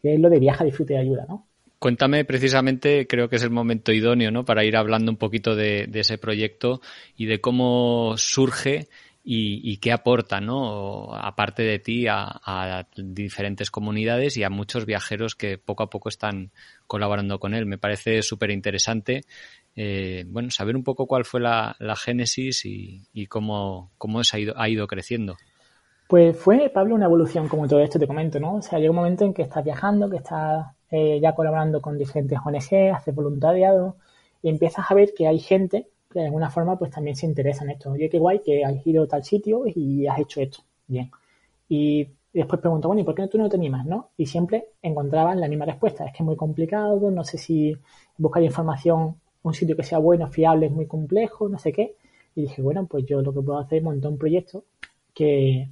que es lo de viaja, disfrute y ayuda, ¿no? Cuéntame precisamente, creo que es el momento idóneo, ¿no? Para ir hablando un poquito de, de ese proyecto y de cómo surge y, qué aporta, ¿no? Aparte de ti, a, diferentes comunidades y a muchos viajeros que poco a poco están colaborando con él. Me parece súper interesante, eh, bueno, saber un poco cuál fue la, génesis y, cómo, cómo se ha ido, ha ido creciendo. Pues fue, Pablo, una evolución, como todo esto te comento, ¿no? O sea, llega un momento en que estás viajando, que estás eh, ya colaborando con diferentes ONG, haces voluntariado y empiezas a ver que hay gente de alguna forma pues también se interesa en esto. Oye, qué guay que has ido a tal sitio y has hecho esto. Bien. Y después pregunto, bueno, ¿y por qué tú no te animas, no? Y siempre encontraban la misma respuesta. Es que es muy complicado, no sé si buscar información, un sitio que sea bueno, fiable, es muy complejo, no sé qué. Y dije, bueno, pues yo lo que puedo hacer es montar un proyecto que,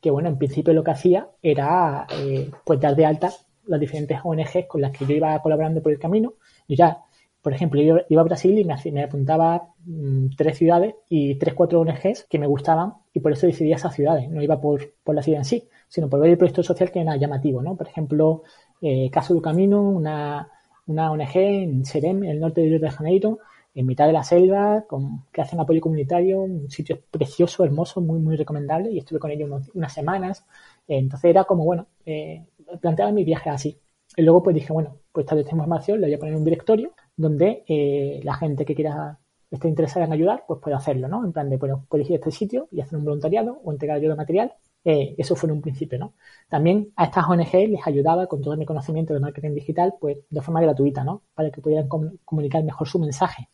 que bueno, en principio lo que hacía era eh, pues dar de alta las diferentes ONGs con las que yo iba colaborando por el camino. Y ya por ejemplo, yo iba a Brasil y me, apuntaba mm, tres ciudades y tres, cuatro ONGs que me gustaban y por eso decidí esas ciudades. No iba por, por la ciudad en sí, sino por ver el proyecto social que era llamativo, ¿no? Por ejemplo, eh, Caso del Camino, una, una ONG en Serem, en el norte de Río de Janeiro, en mitad de la selva, con, que hacen apoyo comunitario, un sitio precioso, hermoso, muy, muy recomendable, y estuve con ellos unas semanas. entonces era como, bueno, eh, planteaba mi viaje así. Y luego pues dije, bueno, pues tal esta información la voy a poner en un directorio donde eh, la gente que quiera esté interesada en ayudar, pues puede hacerlo, ¿no? En plan de, bueno, puedes este sitio y hacer un voluntariado o entregar ayuda material. Eh, eso fue en un principio, ¿no? También a estas ONG les ayudaba con todo mi conocimiento de marketing digital, pues de forma gratuita, ¿no? Para que pudieran comunicar mejor su mensaje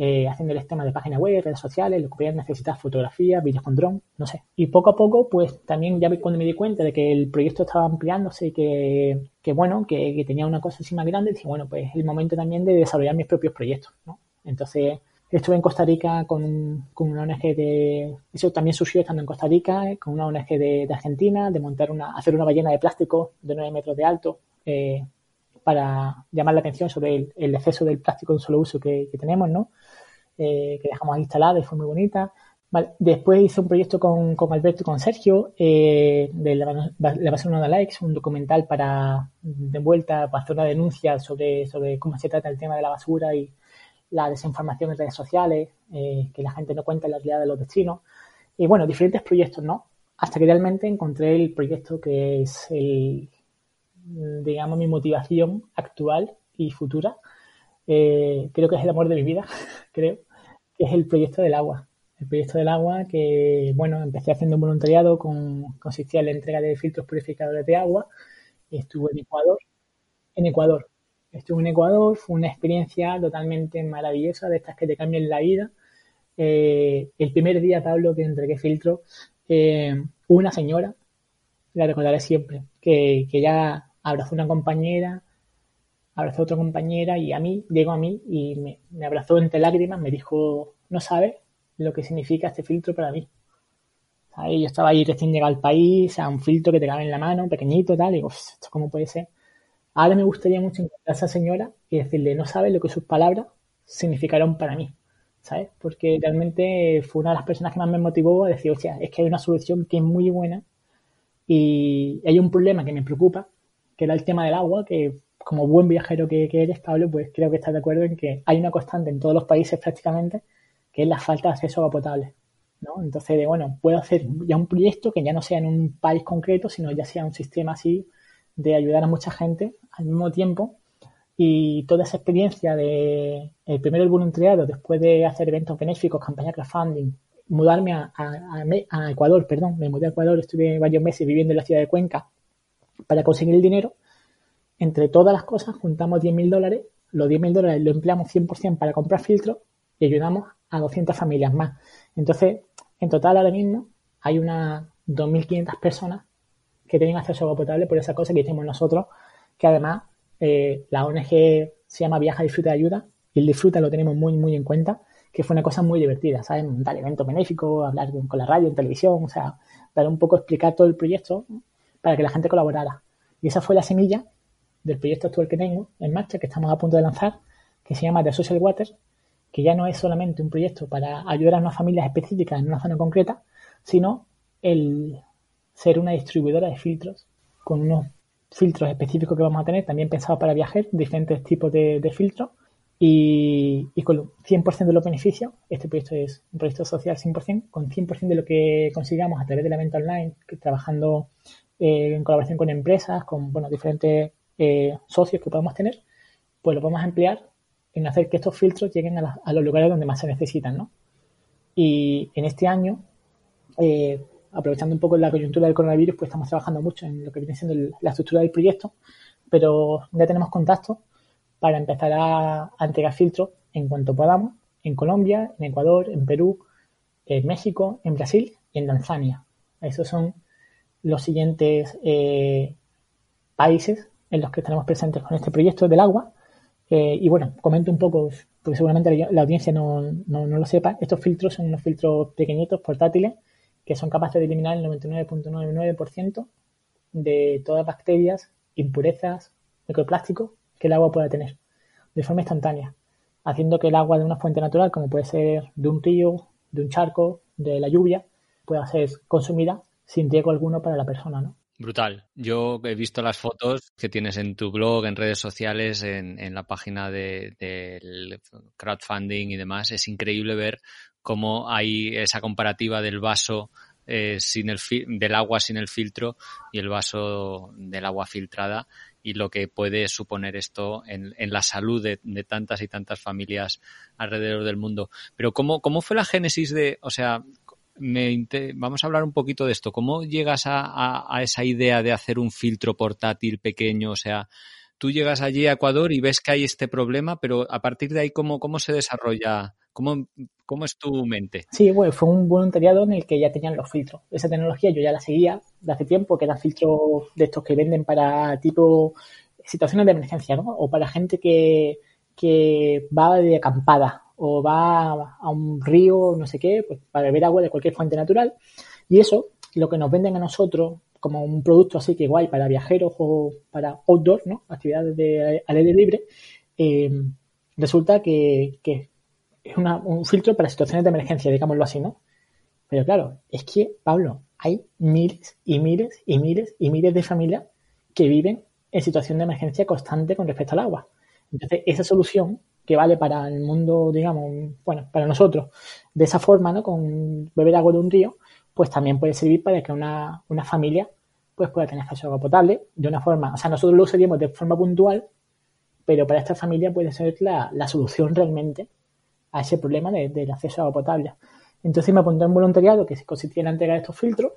eh, haciéndoles temas de página web, redes sociales, lo que pudieran necesitar, fotografías, vídeos con dron, no sé. Y poco a poco, pues también ya cuando me di cuenta de que el proyecto estaba ampliándose y que, que bueno, que, tenía una cosa así más grande, dije, bueno, pues es el momento también de desarrollar mis propios proyectos, ¿no? Entonces, Estuve en Costa Rica con, con una ONG de... Eso también surgió estando en Costa Rica, con una ONG de, de Argentina, de montar una, hacer una ballena de plástico de 9 metros de alto eh, para llamar la atención sobre el, el, exceso del plástico de un solo uso que, que tenemos, ¿no? Eh, que dejamos instalada y fue muy bonita. Vale. Después hice un proyecto con, con Alberto y con Sergio de la, la Basura de Likes, un documental para, de vuelta, para hacer una denuncia sobre, sobre cómo se trata el tema de la basura y, la desinformación en redes sociales, eh, que la gente no cuenta la realidad de los destinos. Y bueno, diferentes proyectos, ¿no? Hasta que realmente encontré el proyecto que es el, digamos, mi motivación actual y futura. Eh, creo que es el amor de mi vida, creo, que es el proyecto del agua. El proyecto del agua que, bueno, empecé haciendo un voluntariado con, consistía en la entrega de filtros purificadores de agua. Estuve en Ecuador, en Ecuador, Estuve en Ecuador, fue una experiencia totalmente maravillosa, de estas que te cambian la vida. Eh, el primer día, Pablo, que entregué filtro, eh, una señora, la recordaré siempre, que, que ya abrazó una compañera, abrazó a otra compañera y a mí, llegó a mí y me, abrazó entre lágrimas, me dijo, no sabes lo que significa este filtro para mí. ¿Sabes? Yo estaba ahí recién llegado al país, a un filtro que te cabe en la mano, pequeñito, tal, y digo, ¿esto cómo puede ser? Ahora me gustaría mucho encontrar a esa señora y decirle, no sabe lo que sus palabras significaron para mí, ¿sabes? Porque realmente fue una de las personas que más me motivó a decir, o sea, es que hay una solución que es muy buena y hay un problema que me preocupa, que era el tema del agua, que como buen viajero que, eres, Pablo, pues creo que estás de acuerdo en que hay una constante en todos los países prácticamente, que es la falta de acceso a agua potable. ¿no? Entonces, de, bueno, puedo hacer ya un proyecto que ya no sea en un país concreto, sino ya sea un sistema así de ayudar a mucha gente al mismo tiempo y toda esa experiencia de el primero el voluntariado, después de hacer eventos benéficos, campaña crowdfunding, mudarme a, a, a, Ecuador, perdón, me mudé a Ecuador, estuve varios meses viviendo en la ciudad de Cuenca para conseguir el dinero. Entre todas las cosas juntamos 10.000 dólares, los 10.000 dólares lo empleamos 100% para comprar filtros y ayudamos a 200 familias más. Entonces, en total ahora mismo hay unas 2.500 personas que tienen acceso a agua potable por esa cosa que hicimos nosotros, que además eh, la ONG se llama Viaja, Disfruta y Ayuda, y el disfruta lo tenemos muy, muy en cuenta, que fue una cosa muy divertida, ¿sabes? Montar eventos benéficos, hablar con la radio, en televisión, o sea, dar un poco, explicar todo el proyecto para que la gente colaborara. Y esa fue la semilla del proyecto actual que tengo en marcha, que estamos a punto de lanzar, que se llama The Social Water, que ya no es solamente un proyecto para ayudar a unas familias específicas en una zona concreta, sino el ser una distribuidora de filtros con unos filtros específicos que vamos a tener, también pensados para viajes, diferentes tipos de, filtros y, y, con 100% de los beneficios, este proyecto es un proyecto social 100%, con 100% de lo que consigamos a través de la venta online, que, trabajando eh, en colaboración con empresas, con bueno, diferentes eh, socios que podemos tener, pues lo vamos a emplear en hacer que estos filtros lleguen a, la, a los lugares donde más se necesitan, ¿no? Y en este año, eh, aprovechando un poco la coyuntura del coronavirus, pues estamos trabajando mucho en lo que viene siendo la estructura del proyecto, pero ya tenemos contacto para empezar a, a, entregar filtros en cuanto podamos en Colombia, en Ecuador, en Perú, en México, en Brasil y en Tanzania. Esos son los siguientes eh, países en los que estaremos presentes con este proyecto del agua. Eh, y bueno, comento un poco, porque seguramente la audiencia no, no, no lo sepa, estos filtros son unos filtros pequeñitos, portátiles, que son capaces de eliminar el 99.99% de todas las bacterias, impurezas, microplásticos que el agua pueda tener de forma instantánea, haciendo que el agua de una fuente natural, como puede ser de un río, de un charco, de la lluvia, pueda ser consumida sin riesgo alguno para la persona, ¿no? Brutal. Yo he visto las fotos que tienes en tu blog, en redes sociales, en, en la página del de, crowdfunding y demás. Es increíble ver cómo hay esa comparativa del vaso eh, sin el del agua sin el filtro y el vaso del agua filtrada y lo que puede suponer esto en, en la salud de, de, tantas y tantas familias alrededor del mundo. Pero ¿cómo, cómo fue la génesis de, o sea, me, vamos a hablar un poquito de esto. ¿Cómo llegas a, esa idea de hacer un filtro portátil pequeño? O sea, tú llegas allí a Ecuador y ves que hay este problema, pero a partir de ahí, ¿cómo, se desarrolla? ¿Cómo, ¿Cómo es tu mente? Sí, bueno, fue un voluntariado en el que ya tenían los filtros. Esa tecnología yo ya la seguía de hace tiempo, que eran filtros de estos que venden para tipo situaciones de emergencia, ¿no? O para gente que, que va de acampada o va a un río, no sé qué, pues para beber agua de cualquier fuente natural. Y eso, lo que nos venden a nosotros como un producto así que guay para viajeros o para outdoor, ¿no? Actividades de, al aire libre, eh, resulta que, que es un filtro para situaciones de emergencia, digámoslo así, ¿no? Pero claro, es que, Pablo, hay miles y miles y miles y miles de familias que viven en situación de emergencia constante con respecto al agua. Entonces, esa solución que vale para el mundo, digamos, bueno, para nosotros, de esa forma, ¿no? Con beber agua de un río, pues también puede servir para que una, una familia pues pueda tener acceso a agua potable de una forma, o sea, nosotros lo usaríamos de forma puntual, pero para esta familia puede ser la, la solución realmente a ese problema del acceso a agua potable. Entonces me apunté en voluntariado que consistía en la entrega de estos filtros.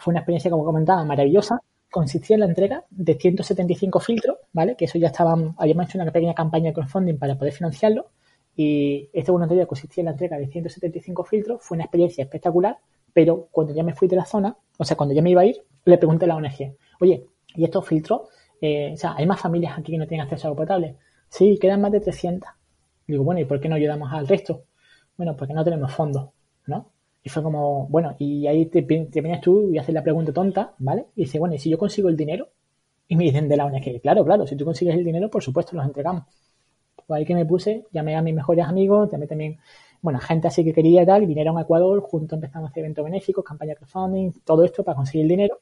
Fue una experiencia, como comentaba, maravillosa. Consistía en la entrega de 175 filtros, ¿vale? Que eso ya estaban, habíamos hecho una pequeña campaña de crowdfunding para poder financiarlo. Y este voluntariado consistía en la entrega de 175 filtros. Fue una experiencia espectacular, pero cuando ya me fui de la zona, o sea, cuando ya me iba a ir, le pregunté a la ONG, oye, ¿y estos filtros? Eh, o sea, ¿hay más familias aquí que no tienen acceso a agua potable? Sí, quedan más de 300. Digo, bueno, ¿y por qué no ayudamos al resto? Bueno, porque no tenemos fondos, ¿no? Y fue como, bueno, y ahí te, vienes tú y haces la pregunta tonta, ¿vale? Y dice, bueno, ¿y si yo consigo el dinero? Y me dicen de la ONG, claro, claro, si tú consigues el dinero, por supuesto, los entregamos. Pues ahí que me puse, llamé a mis mejores amigos, llamé también, bueno, gente así que quería y tal, vinieron a Ecuador, juntos empezamos a hacer eventos benéficos, campaña crowdfunding, todo esto para conseguir el dinero.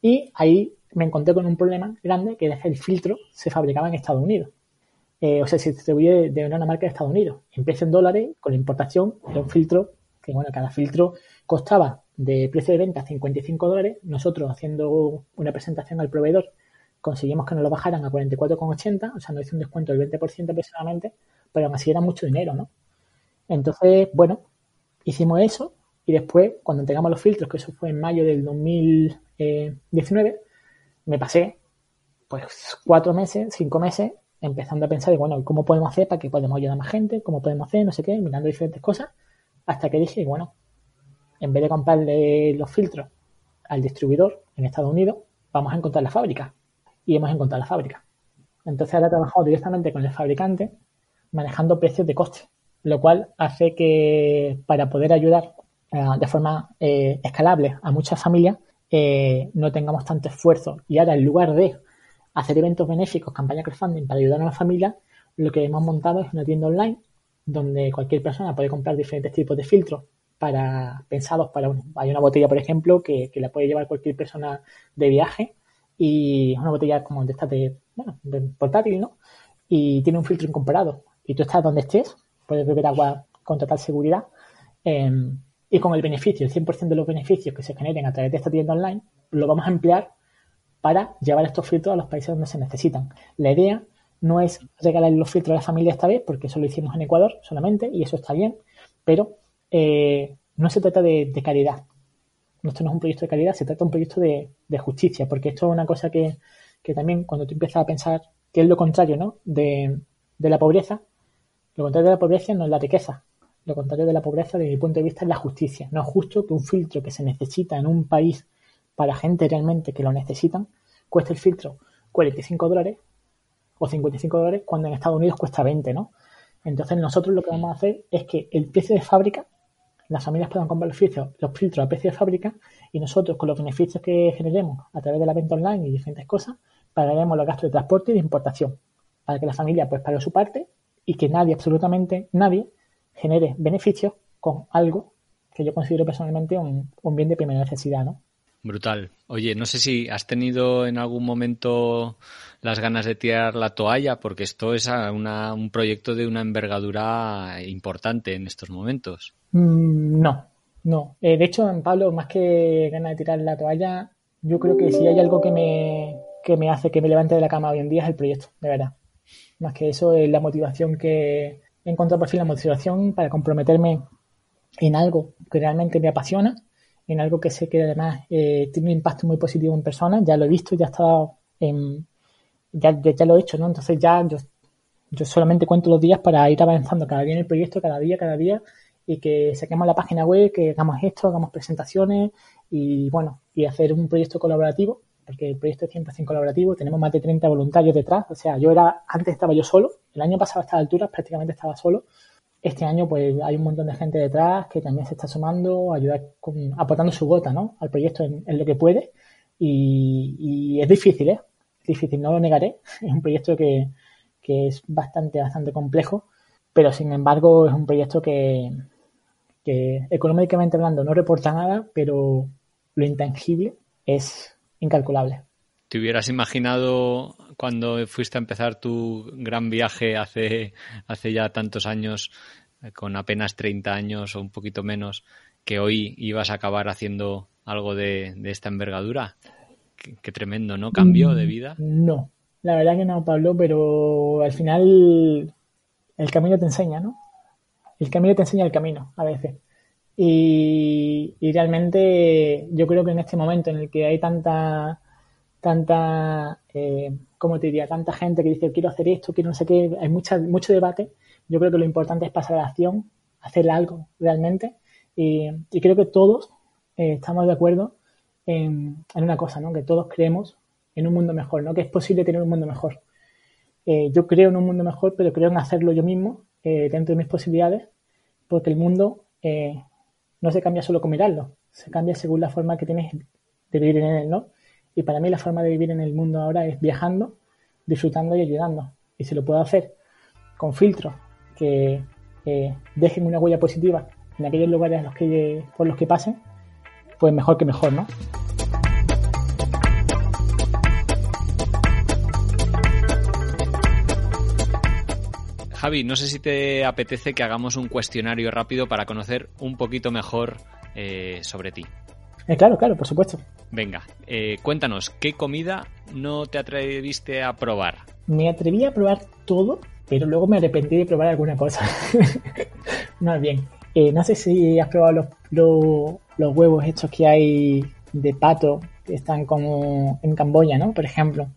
Y ahí me encontré con un problema grande, que es que el filtro se fabricaba en Estados Unidos. Eh, o sea, se distribuye de una marca de Estados Unidos. Empieza en dólares, con la importación de un filtro, que bueno, cada filtro costaba de precio de venta 55 dólares. Nosotros, haciendo una presentación al proveedor, conseguimos que nos lo bajaran a 44,80, o sea, nos hizo un descuento del 20% aproximadamente, pero aún así era mucho dinero, ¿no? Entonces, bueno, hicimos eso y después, cuando entregamos los filtros, que eso fue en mayo del 2019, me pasé pues cuatro meses, cinco meses empezando a pensar, bueno, ¿cómo podemos hacer para que podamos ayudar a más gente? ¿Cómo podemos hacer? No sé qué, mirando diferentes cosas, hasta que dije, bueno, en vez de comprarle los filtros al distribuidor en Estados Unidos, vamos a encontrar la fábrica. Y hemos encontrado la fábrica. Entonces ahora he trabajado directamente con el fabricante, manejando precios de coste, lo cual hace que para poder ayudar eh, de forma eh, escalable a muchas familias, eh, no tengamos tanto esfuerzo. Y ahora, en lugar de hacer eventos benéficos, campaña crowdfunding para ayudar a la familia, lo que hemos montado es una tienda online donde cualquier persona puede comprar diferentes tipos de filtros para pensados para uno. Hay una botella, por ejemplo, que, la puede llevar cualquier persona de viaje y es una botella como de esta de, bueno, portátil, ¿no? Y tiene un filtro incomparado. Y tú estás donde estés, puedes beber agua con total seguridad em, y con el beneficio, el 100% de los beneficios que se generen a través de esta tienda online, lo vamos a emplear para llevar estos filtros a los países donde se necesitan. La idea no es regalar los filtros a la familia esta vez, porque eso lo hicimos en Ecuador solamente, y eso está bien, pero eh, no se trata de, caridad. Esto no es un proyecto de caridad, se trata de un proyecto de, justicia, porque esto es una cosa que, también cuando tú empiezas a pensar que es lo contrario ¿no? de, de la pobreza, lo contrario de la pobreza no es la riqueza, lo contrario de la pobreza desde mi punto de vista es la justicia. No es justo que un filtro que se necesita en un país para gente realmente que lo necesitan, cuesta el filtro 45 dólares o 55 dólares cuando en Estados Unidos cuesta 20, ¿no? Entonces nosotros lo que vamos a hacer es que el precio de fábrica, las familias puedan comprar los filtros, los filtros a precio de fábrica y nosotros con los beneficios que generemos a través de la venta online y diferentes cosas, pagaremos los gastos de transporte y de importación para que la familia pues pague su parte y que nadie, absolutamente nadie, genere beneficios con algo que yo considero personalmente un, un bien de primera necesidad, ¿no? Brutal. Oye, no sé si has tenido en algún momento las ganas de tirar la toalla, porque esto es un proyecto de una envergadura importante en estos momentos. Mm, no, no. Eh, de hecho, Pablo, más que ganas de tirar la toalla, yo creo que si hay algo que me, que me hace que me levante de la cama hoy en día es el proyecto, de verdad. Más que eso es la motivación que he encontrado por fin, la motivación para comprometerme en algo que realmente me apasiona en algo que sé que además eh, tiene un impacto muy positivo en personas, ya lo he visto, ya he estado en, ya, ya, lo he hecho, ¿no? Entonces ya yo, yo solamente cuento los días para ir avanzando cada día en el proyecto, cada día, cada día, y que saquemos la página web, que hagamos esto, hagamos presentaciones y bueno, y hacer un proyecto colaborativo, porque el proyecto es 100% colaborativo, tenemos más de 30 voluntarios detrás, o sea, yo era, antes estaba yo solo, el año pasado a estas alturas prácticamente estaba solo, este año pues hay un montón de gente detrás que también se está sumando, ayudar aportando su gota ¿no? al proyecto en, lo que puede y, es difícil, ¿eh? Es difícil, no lo negaré. Es un proyecto que, es bastante, bastante complejo, pero sin embargo es un proyecto que, que económicamente hablando no reporta nada, pero lo intangible es incalculable. ¿Te hubieras imaginado cuando fuiste a empezar tu gran viaje hace, hace ya tantos años, con apenas 30 años o un poquito menos, que hoy ibas a acabar haciendo algo de, esta envergadura? Qué, tremendo, ¿no? ¿Cambio de vida? Mm, no, la verdad que no, Pablo, pero al final el camino te enseña, ¿no? El camino te enseña el camino, a veces. Y, y realmente yo creo que en este momento en el que hay tanta tanta, eh, ¿cómo te diría? Tanta gente que dice quiero hacer esto, quiero no sé qué, hay mucha, mucho debate. Yo creo que lo importante es pasar a la acción, hacer algo realmente. Y, creo que todos eh, estamos de acuerdo en, una cosa, ¿no? Que todos creemos en un mundo mejor, ¿no? Que es posible tener un mundo mejor. Eh, yo creo en un mundo mejor, pero creo en hacerlo yo mismo, eh, dentro de mis posibilidades, porque el mundo no se cambia solo con mirarlo, se cambia según la forma que tienes de vivir en él, ¿no? Y para mí la forma de vivir en el mundo ahora es viajando, disfrutando y ayudando. Y si lo puedo hacer con filtros que dejen una huella positiva en aquellos lugares por los que pasen, pues mejor que mejor, ¿no? Javi, no sé si te apetece que hagamos un cuestionario rápido para conocer un poquito mejor eh, sobre ti. Eh, claro, claro, por supuesto. Venga, eh, cuéntanos, ¿qué comida no te atreviste a probar? Me atreví a probar todo, pero luego me arrepentí de probar alguna cosa. Más bien, eh, no sé si has probado los, los, huevos estos que hay de pato, que están como en Camboya, ¿no? Por ejemplo,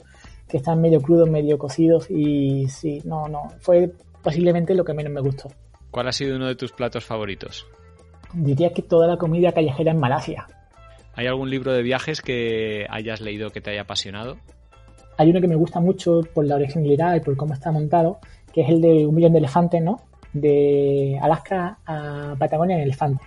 que están medio crudos, medio cocidos y sí, no, no, fue posiblemente lo que menos me gustó. ¿Cuál ha sido uno de tus platos favoritos? Diría que toda la comida callejera en Malasia. ¿Hay algún libro de viajes que hayas leído que te haya apasionado? Hay uno que me gusta mucho por la originalidad y por cómo está montado, que es el de un millón de elefantes, ¿no? De Alaska a Patagonia en elefante.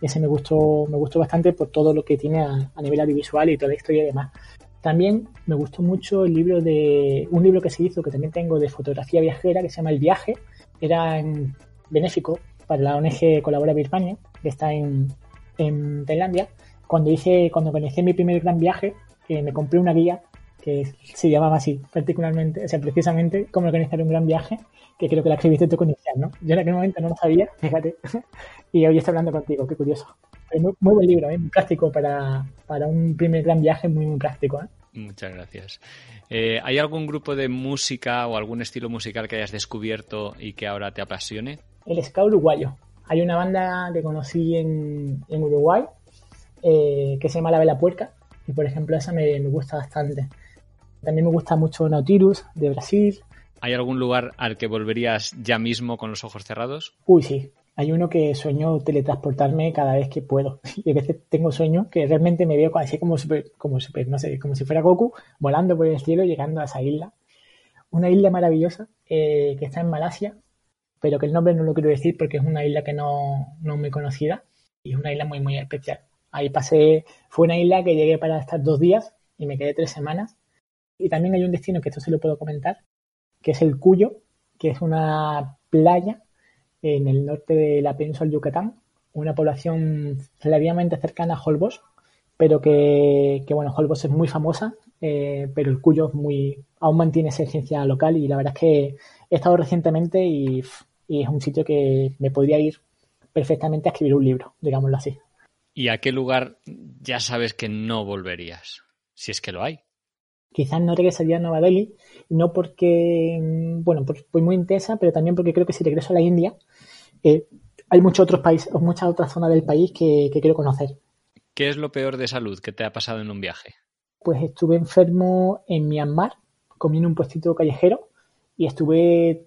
Ese me gustó, me gustó bastante por todo lo que tiene a, nivel audiovisual y toda la historia y demás. También me gustó mucho el libro de un libro que se hizo que también tengo de fotografía viajera que se llama El viaje. Era en, benéfico para la ONG Colabora Birmania, que está en, en Tailandia cuando hice, cuando organicé mi primer gran viaje, eh, me compré una guía que se llamaba así, particularmente, o sea, precisamente cómo organizar un gran viaje, que creo que la escribiste tú con inicial, ¿no? Yo en aquel momento no lo sabía, fíjate, y hoy estoy hablando contigo, qué curioso. Muy, muy buen libro, ¿eh? muy práctico para, para un primer gran viaje, muy, muy práctico. ¿eh? Muchas gracias. Eh, ¿Hay algún grupo de música o algún estilo musical que hayas descubierto y que ahora te apasione? El ska uruguayo. Hay una banda que conocí en, en Uruguay eh, que se llama La Vela Puerca, y por ejemplo esa me, gusta bastante. También me gusta mucho Nautilus de Brasil. ¿Hay algún lugar al que volverías ya mismo con los ojos cerrados? Uy, sí. Hay uno que sueño teletransportarme cada vez que puedo. Y a veces tengo sueños que realmente me veo así como super, como super, no sé, como si fuera Goku, volando por el cielo llegando a esa isla. Una isla maravillosa eh, que está en Malasia, pero que el nombre no lo quiero decir porque es una isla que no, no muy conocida y es una isla muy, muy especial. Ahí pasé, fue una isla que llegué para estar dos días y me quedé tres semanas. Y también hay un destino que esto se lo puedo comentar, que es el Cuyo, que es una playa en el norte de la península Yucatán, una población relativamente cercana a Holbox, pero que, bueno, Holbox es muy famosa, eh, pero el Cuyo es muy, aún mantiene esa esencia local y la verdad es que he estado recientemente y es un sitio que me podría ir perfectamente a escribir un libro, digámoslo así. ¿Y a qué lugar ya sabes que no volverías? Si es que lo hay. Quizás no regresaría a Nueva Delhi, no porque, mm, bueno, pues fue muy intensa, pero también porque creo que si regreso a la India, eh, hay muchos otros países, o muchas otras zonas del país que, quiero conocer. ¿Qué es lo peor de salud que te ha pasado en un viaje? Pues estuve enfermo en Myanmar, comí en un puestito callejero y estuve,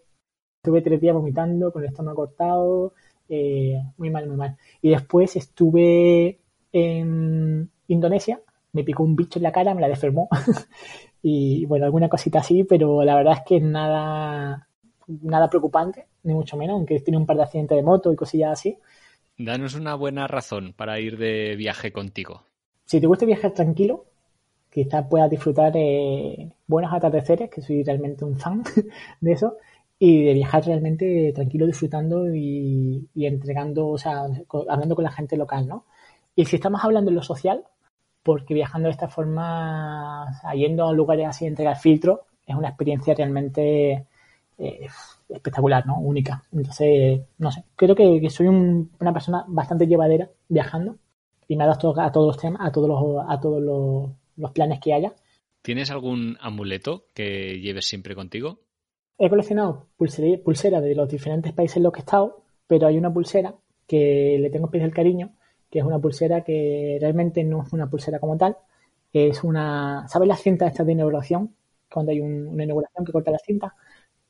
estuve tres días vomitando, con el estómago cortado, eh, muy mal, muy mal. Y después estuve en Indonesia, me picó un bicho en la cara, me la deformó. y bueno, alguna cosita así, pero la verdad es que nada, nada preocupante, ni mucho menos, aunque tiene un par de accidentes de moto y cosillas así. Danos una buena razón para ir de viaje contigo. Si te gusta viajar tranquilo, quizás puedas disfrutar de buenos atardeceres, que soy realmente un fan de eso, y de viajar realmente tranquilo, disfrutando y, entregando, o sea, hablando con la gente local, ¿no? Y si estamos hablando en lo social, porque viajando de esta forma, yendo a lugares así, entregar filtros, es una experiencia realmente eh, espectacular, ¿no? Única. Entonces, no sé, creo que, soy una persona bastante llevadera viajando y me adapto a todos los temas, a todos los, a todos los, planes que haya. ¿Tienes algún amuleto que lleves siempre contigo? He coleccionado pulseras de los diferentes países en los que he estado, pero hay una pulsera que le tengo especial cariño, que es una pulsera que realmente no es una pulsera como tal, es una, ¿sabes las cintas estas de inauguración? Cuando hay una inauguración que corta la cinta.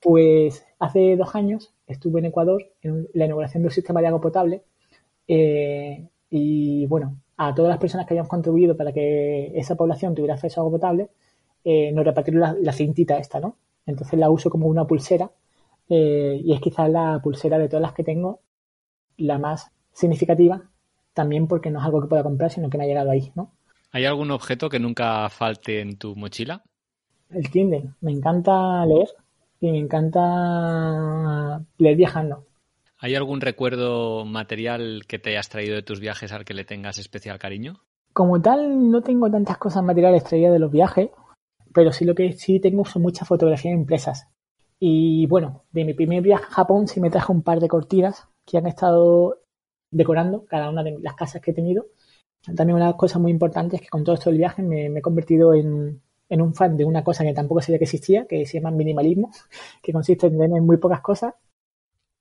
Pues hace dos años estuve en Ecuador en la inauguración del sistema de agua potable eh, y bueno, a todas las personas que hayan contribuido para que esa población tuviera acceso a agua potable, eh, nos repartieron la, cintita esta, ¿no? Entonces la uso como una pulsera eh, y es quizás la pulsera de todas las que tengo la más significativa, también porque no es algo que pueda comprar, sino que me ha llegado ahí, ¿no? ¿Hay algún objeto que nunca falte en tu mochila? El Kindle. Me encanta leer y me encanta leer viajando. ¿Hay algún recuerdo material que te hayas traído de tus viajes al que le tengas especial cariño? Como tal, no tengo tantas cosas materiales traídas de los viajes, pero sí lo que sí tengo son muchas fotografías impresas. Y bueno, de mi primer viaje a Japón sí me traje un par de cortinas que han estado decorando cada una de las casas que he tenido. También una cosa muy importante es que con todo esto del viaje me he convertido en, en un fan de una cosa que tampoco sabía que existía, que se llama minimalismo, que consiste en tener muy pocas cosas.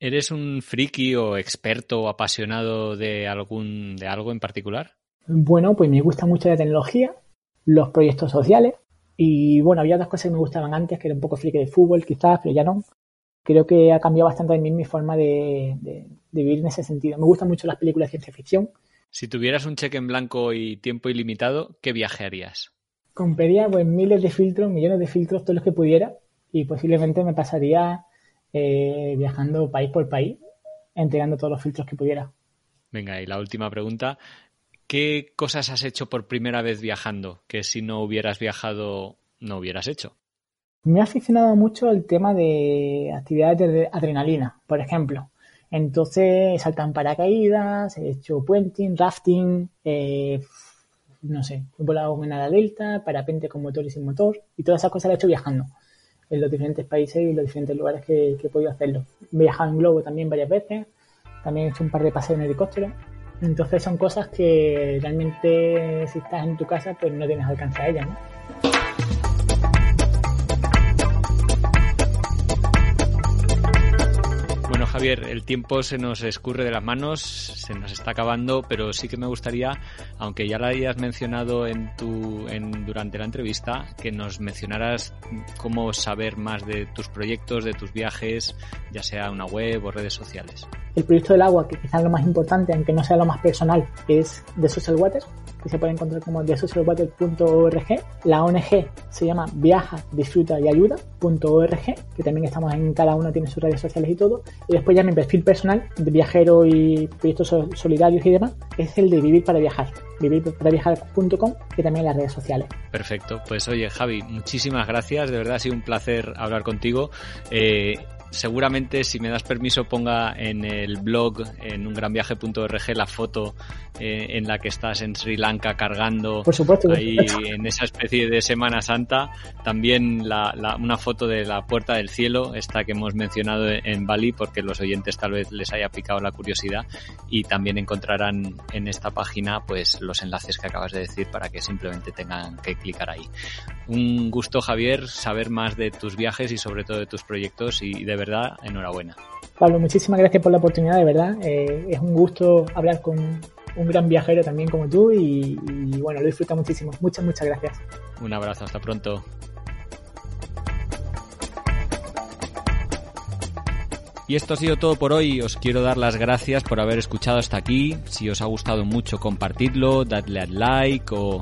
¿Eres un friki o experto o apasionado de algún de algo en particular? Bueno, pues me gusta mucho la tecnología, los proyectos sociales y bueno, había otras cosas que me gustaban antes, que era un poco friki de fútbol quizás, pero ya no. Creo que ha cambiado bastante en mí mi forma de, de vivir en ese sentido. Me gustan mucho las películas de ciencia ficción. Si tuvieras un cheque en blanco y tiempo ilimitado, ¿qué viaje harías? compraría pues miles de filtros, millones de filtros, todos los que pudiera y posiblemente me pasaría eh, viajando país por país, entregando todos los filtros que pudiera. Venga, y la última pregunta. ¿Qué cosas has hecho por primera vez viajando que si no hubieras viajado no hubieras hecho? Me ha aficionado mucho el tema de actividades de adrenalina, por ejemplo. Entonces en paracaídas, he hecho puenting, rafting, eh, no sé, he volado en ala delta, parapente con motor y sin motor, y todas esas cosas las he hecho viajando en los diferentes países y los diferentes lugares que, he podido hacerlo. He viajado en globo también varias veces, también he hecho un par de paseos en helicóptero. Entonces son cosas que realmente si estás en tu casa pues no tienes alcance a ellas, ¿no? Javier, el tiempo se nos escurre de las manos, se nos está acabando, pero sí que me gustaría, aunque ya lo hayas mencionado en tu, en, durante la entrevista, que nos mencionaras cómo saber más de tus proyectos, de tus viajes, ya sea una web o redes sociales. El proyecto del agua, que quizás lo más importante, aunque no sea lo más personal, es de Social Water, que se puede encontrar como thesocialwater.org. La ONG se llama viaja, disfruta y ayuda.org, que también estamos en cada uno tiene sus redes sociales y todo. Y después ya mi perfil personal de viajero y proyectos solidarios y demás es el de vivir para viajar, vivirparaviajar.com, que también las redes sociales. Perfecto, pues oye Javi, muchísimas gracias, de verdad ha sido un placer hablar contigo. Eh, seguramente si me das permiso ponga en el blog en ungranviaje.org la foto eh, en la que estás en Sri Lanka cargando por supuesto, ahí en esa especie de Semana Santa. También la, una foto de la puerta del cielo esta que hemos mencionado en Bali porque los oyentes tal vez les haya picado la curiosidad. Y también encontrarán en esta página pues los enlaces que acabas de decir para que simplemente tengan que clicar ahí. Un gusto Javier saber más de tus viajes y sobre todo de tus proyectos y de verdad, enhorabuena. Pablo, muchísimas gracias por la oportunidad, de verdad. Eh, es un gusto hablar con un gran viajero también como tú y, y bueno, lo disfruto muchísimo. Muchas, muchas gracias. Un abrazo, hasta pronto. Y esto ha sido todo por hoy. Os quiero dar las gracias por haber escuchado hasta aquí. Si os ha gustado mucho, compartidlo, dadle al like o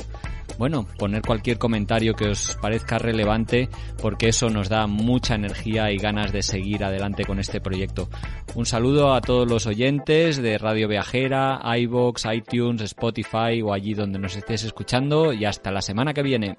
bueno, poner cualquier comentario que os parezca relevante porque eso nos da mucha energía y ganas de seguir adelante con este proyecto. Un saludo a todos los oyentes de Radio Viajera, iBox, iTunes, Spotify o allí donde nos estés escuchando y hasta la semana que viene.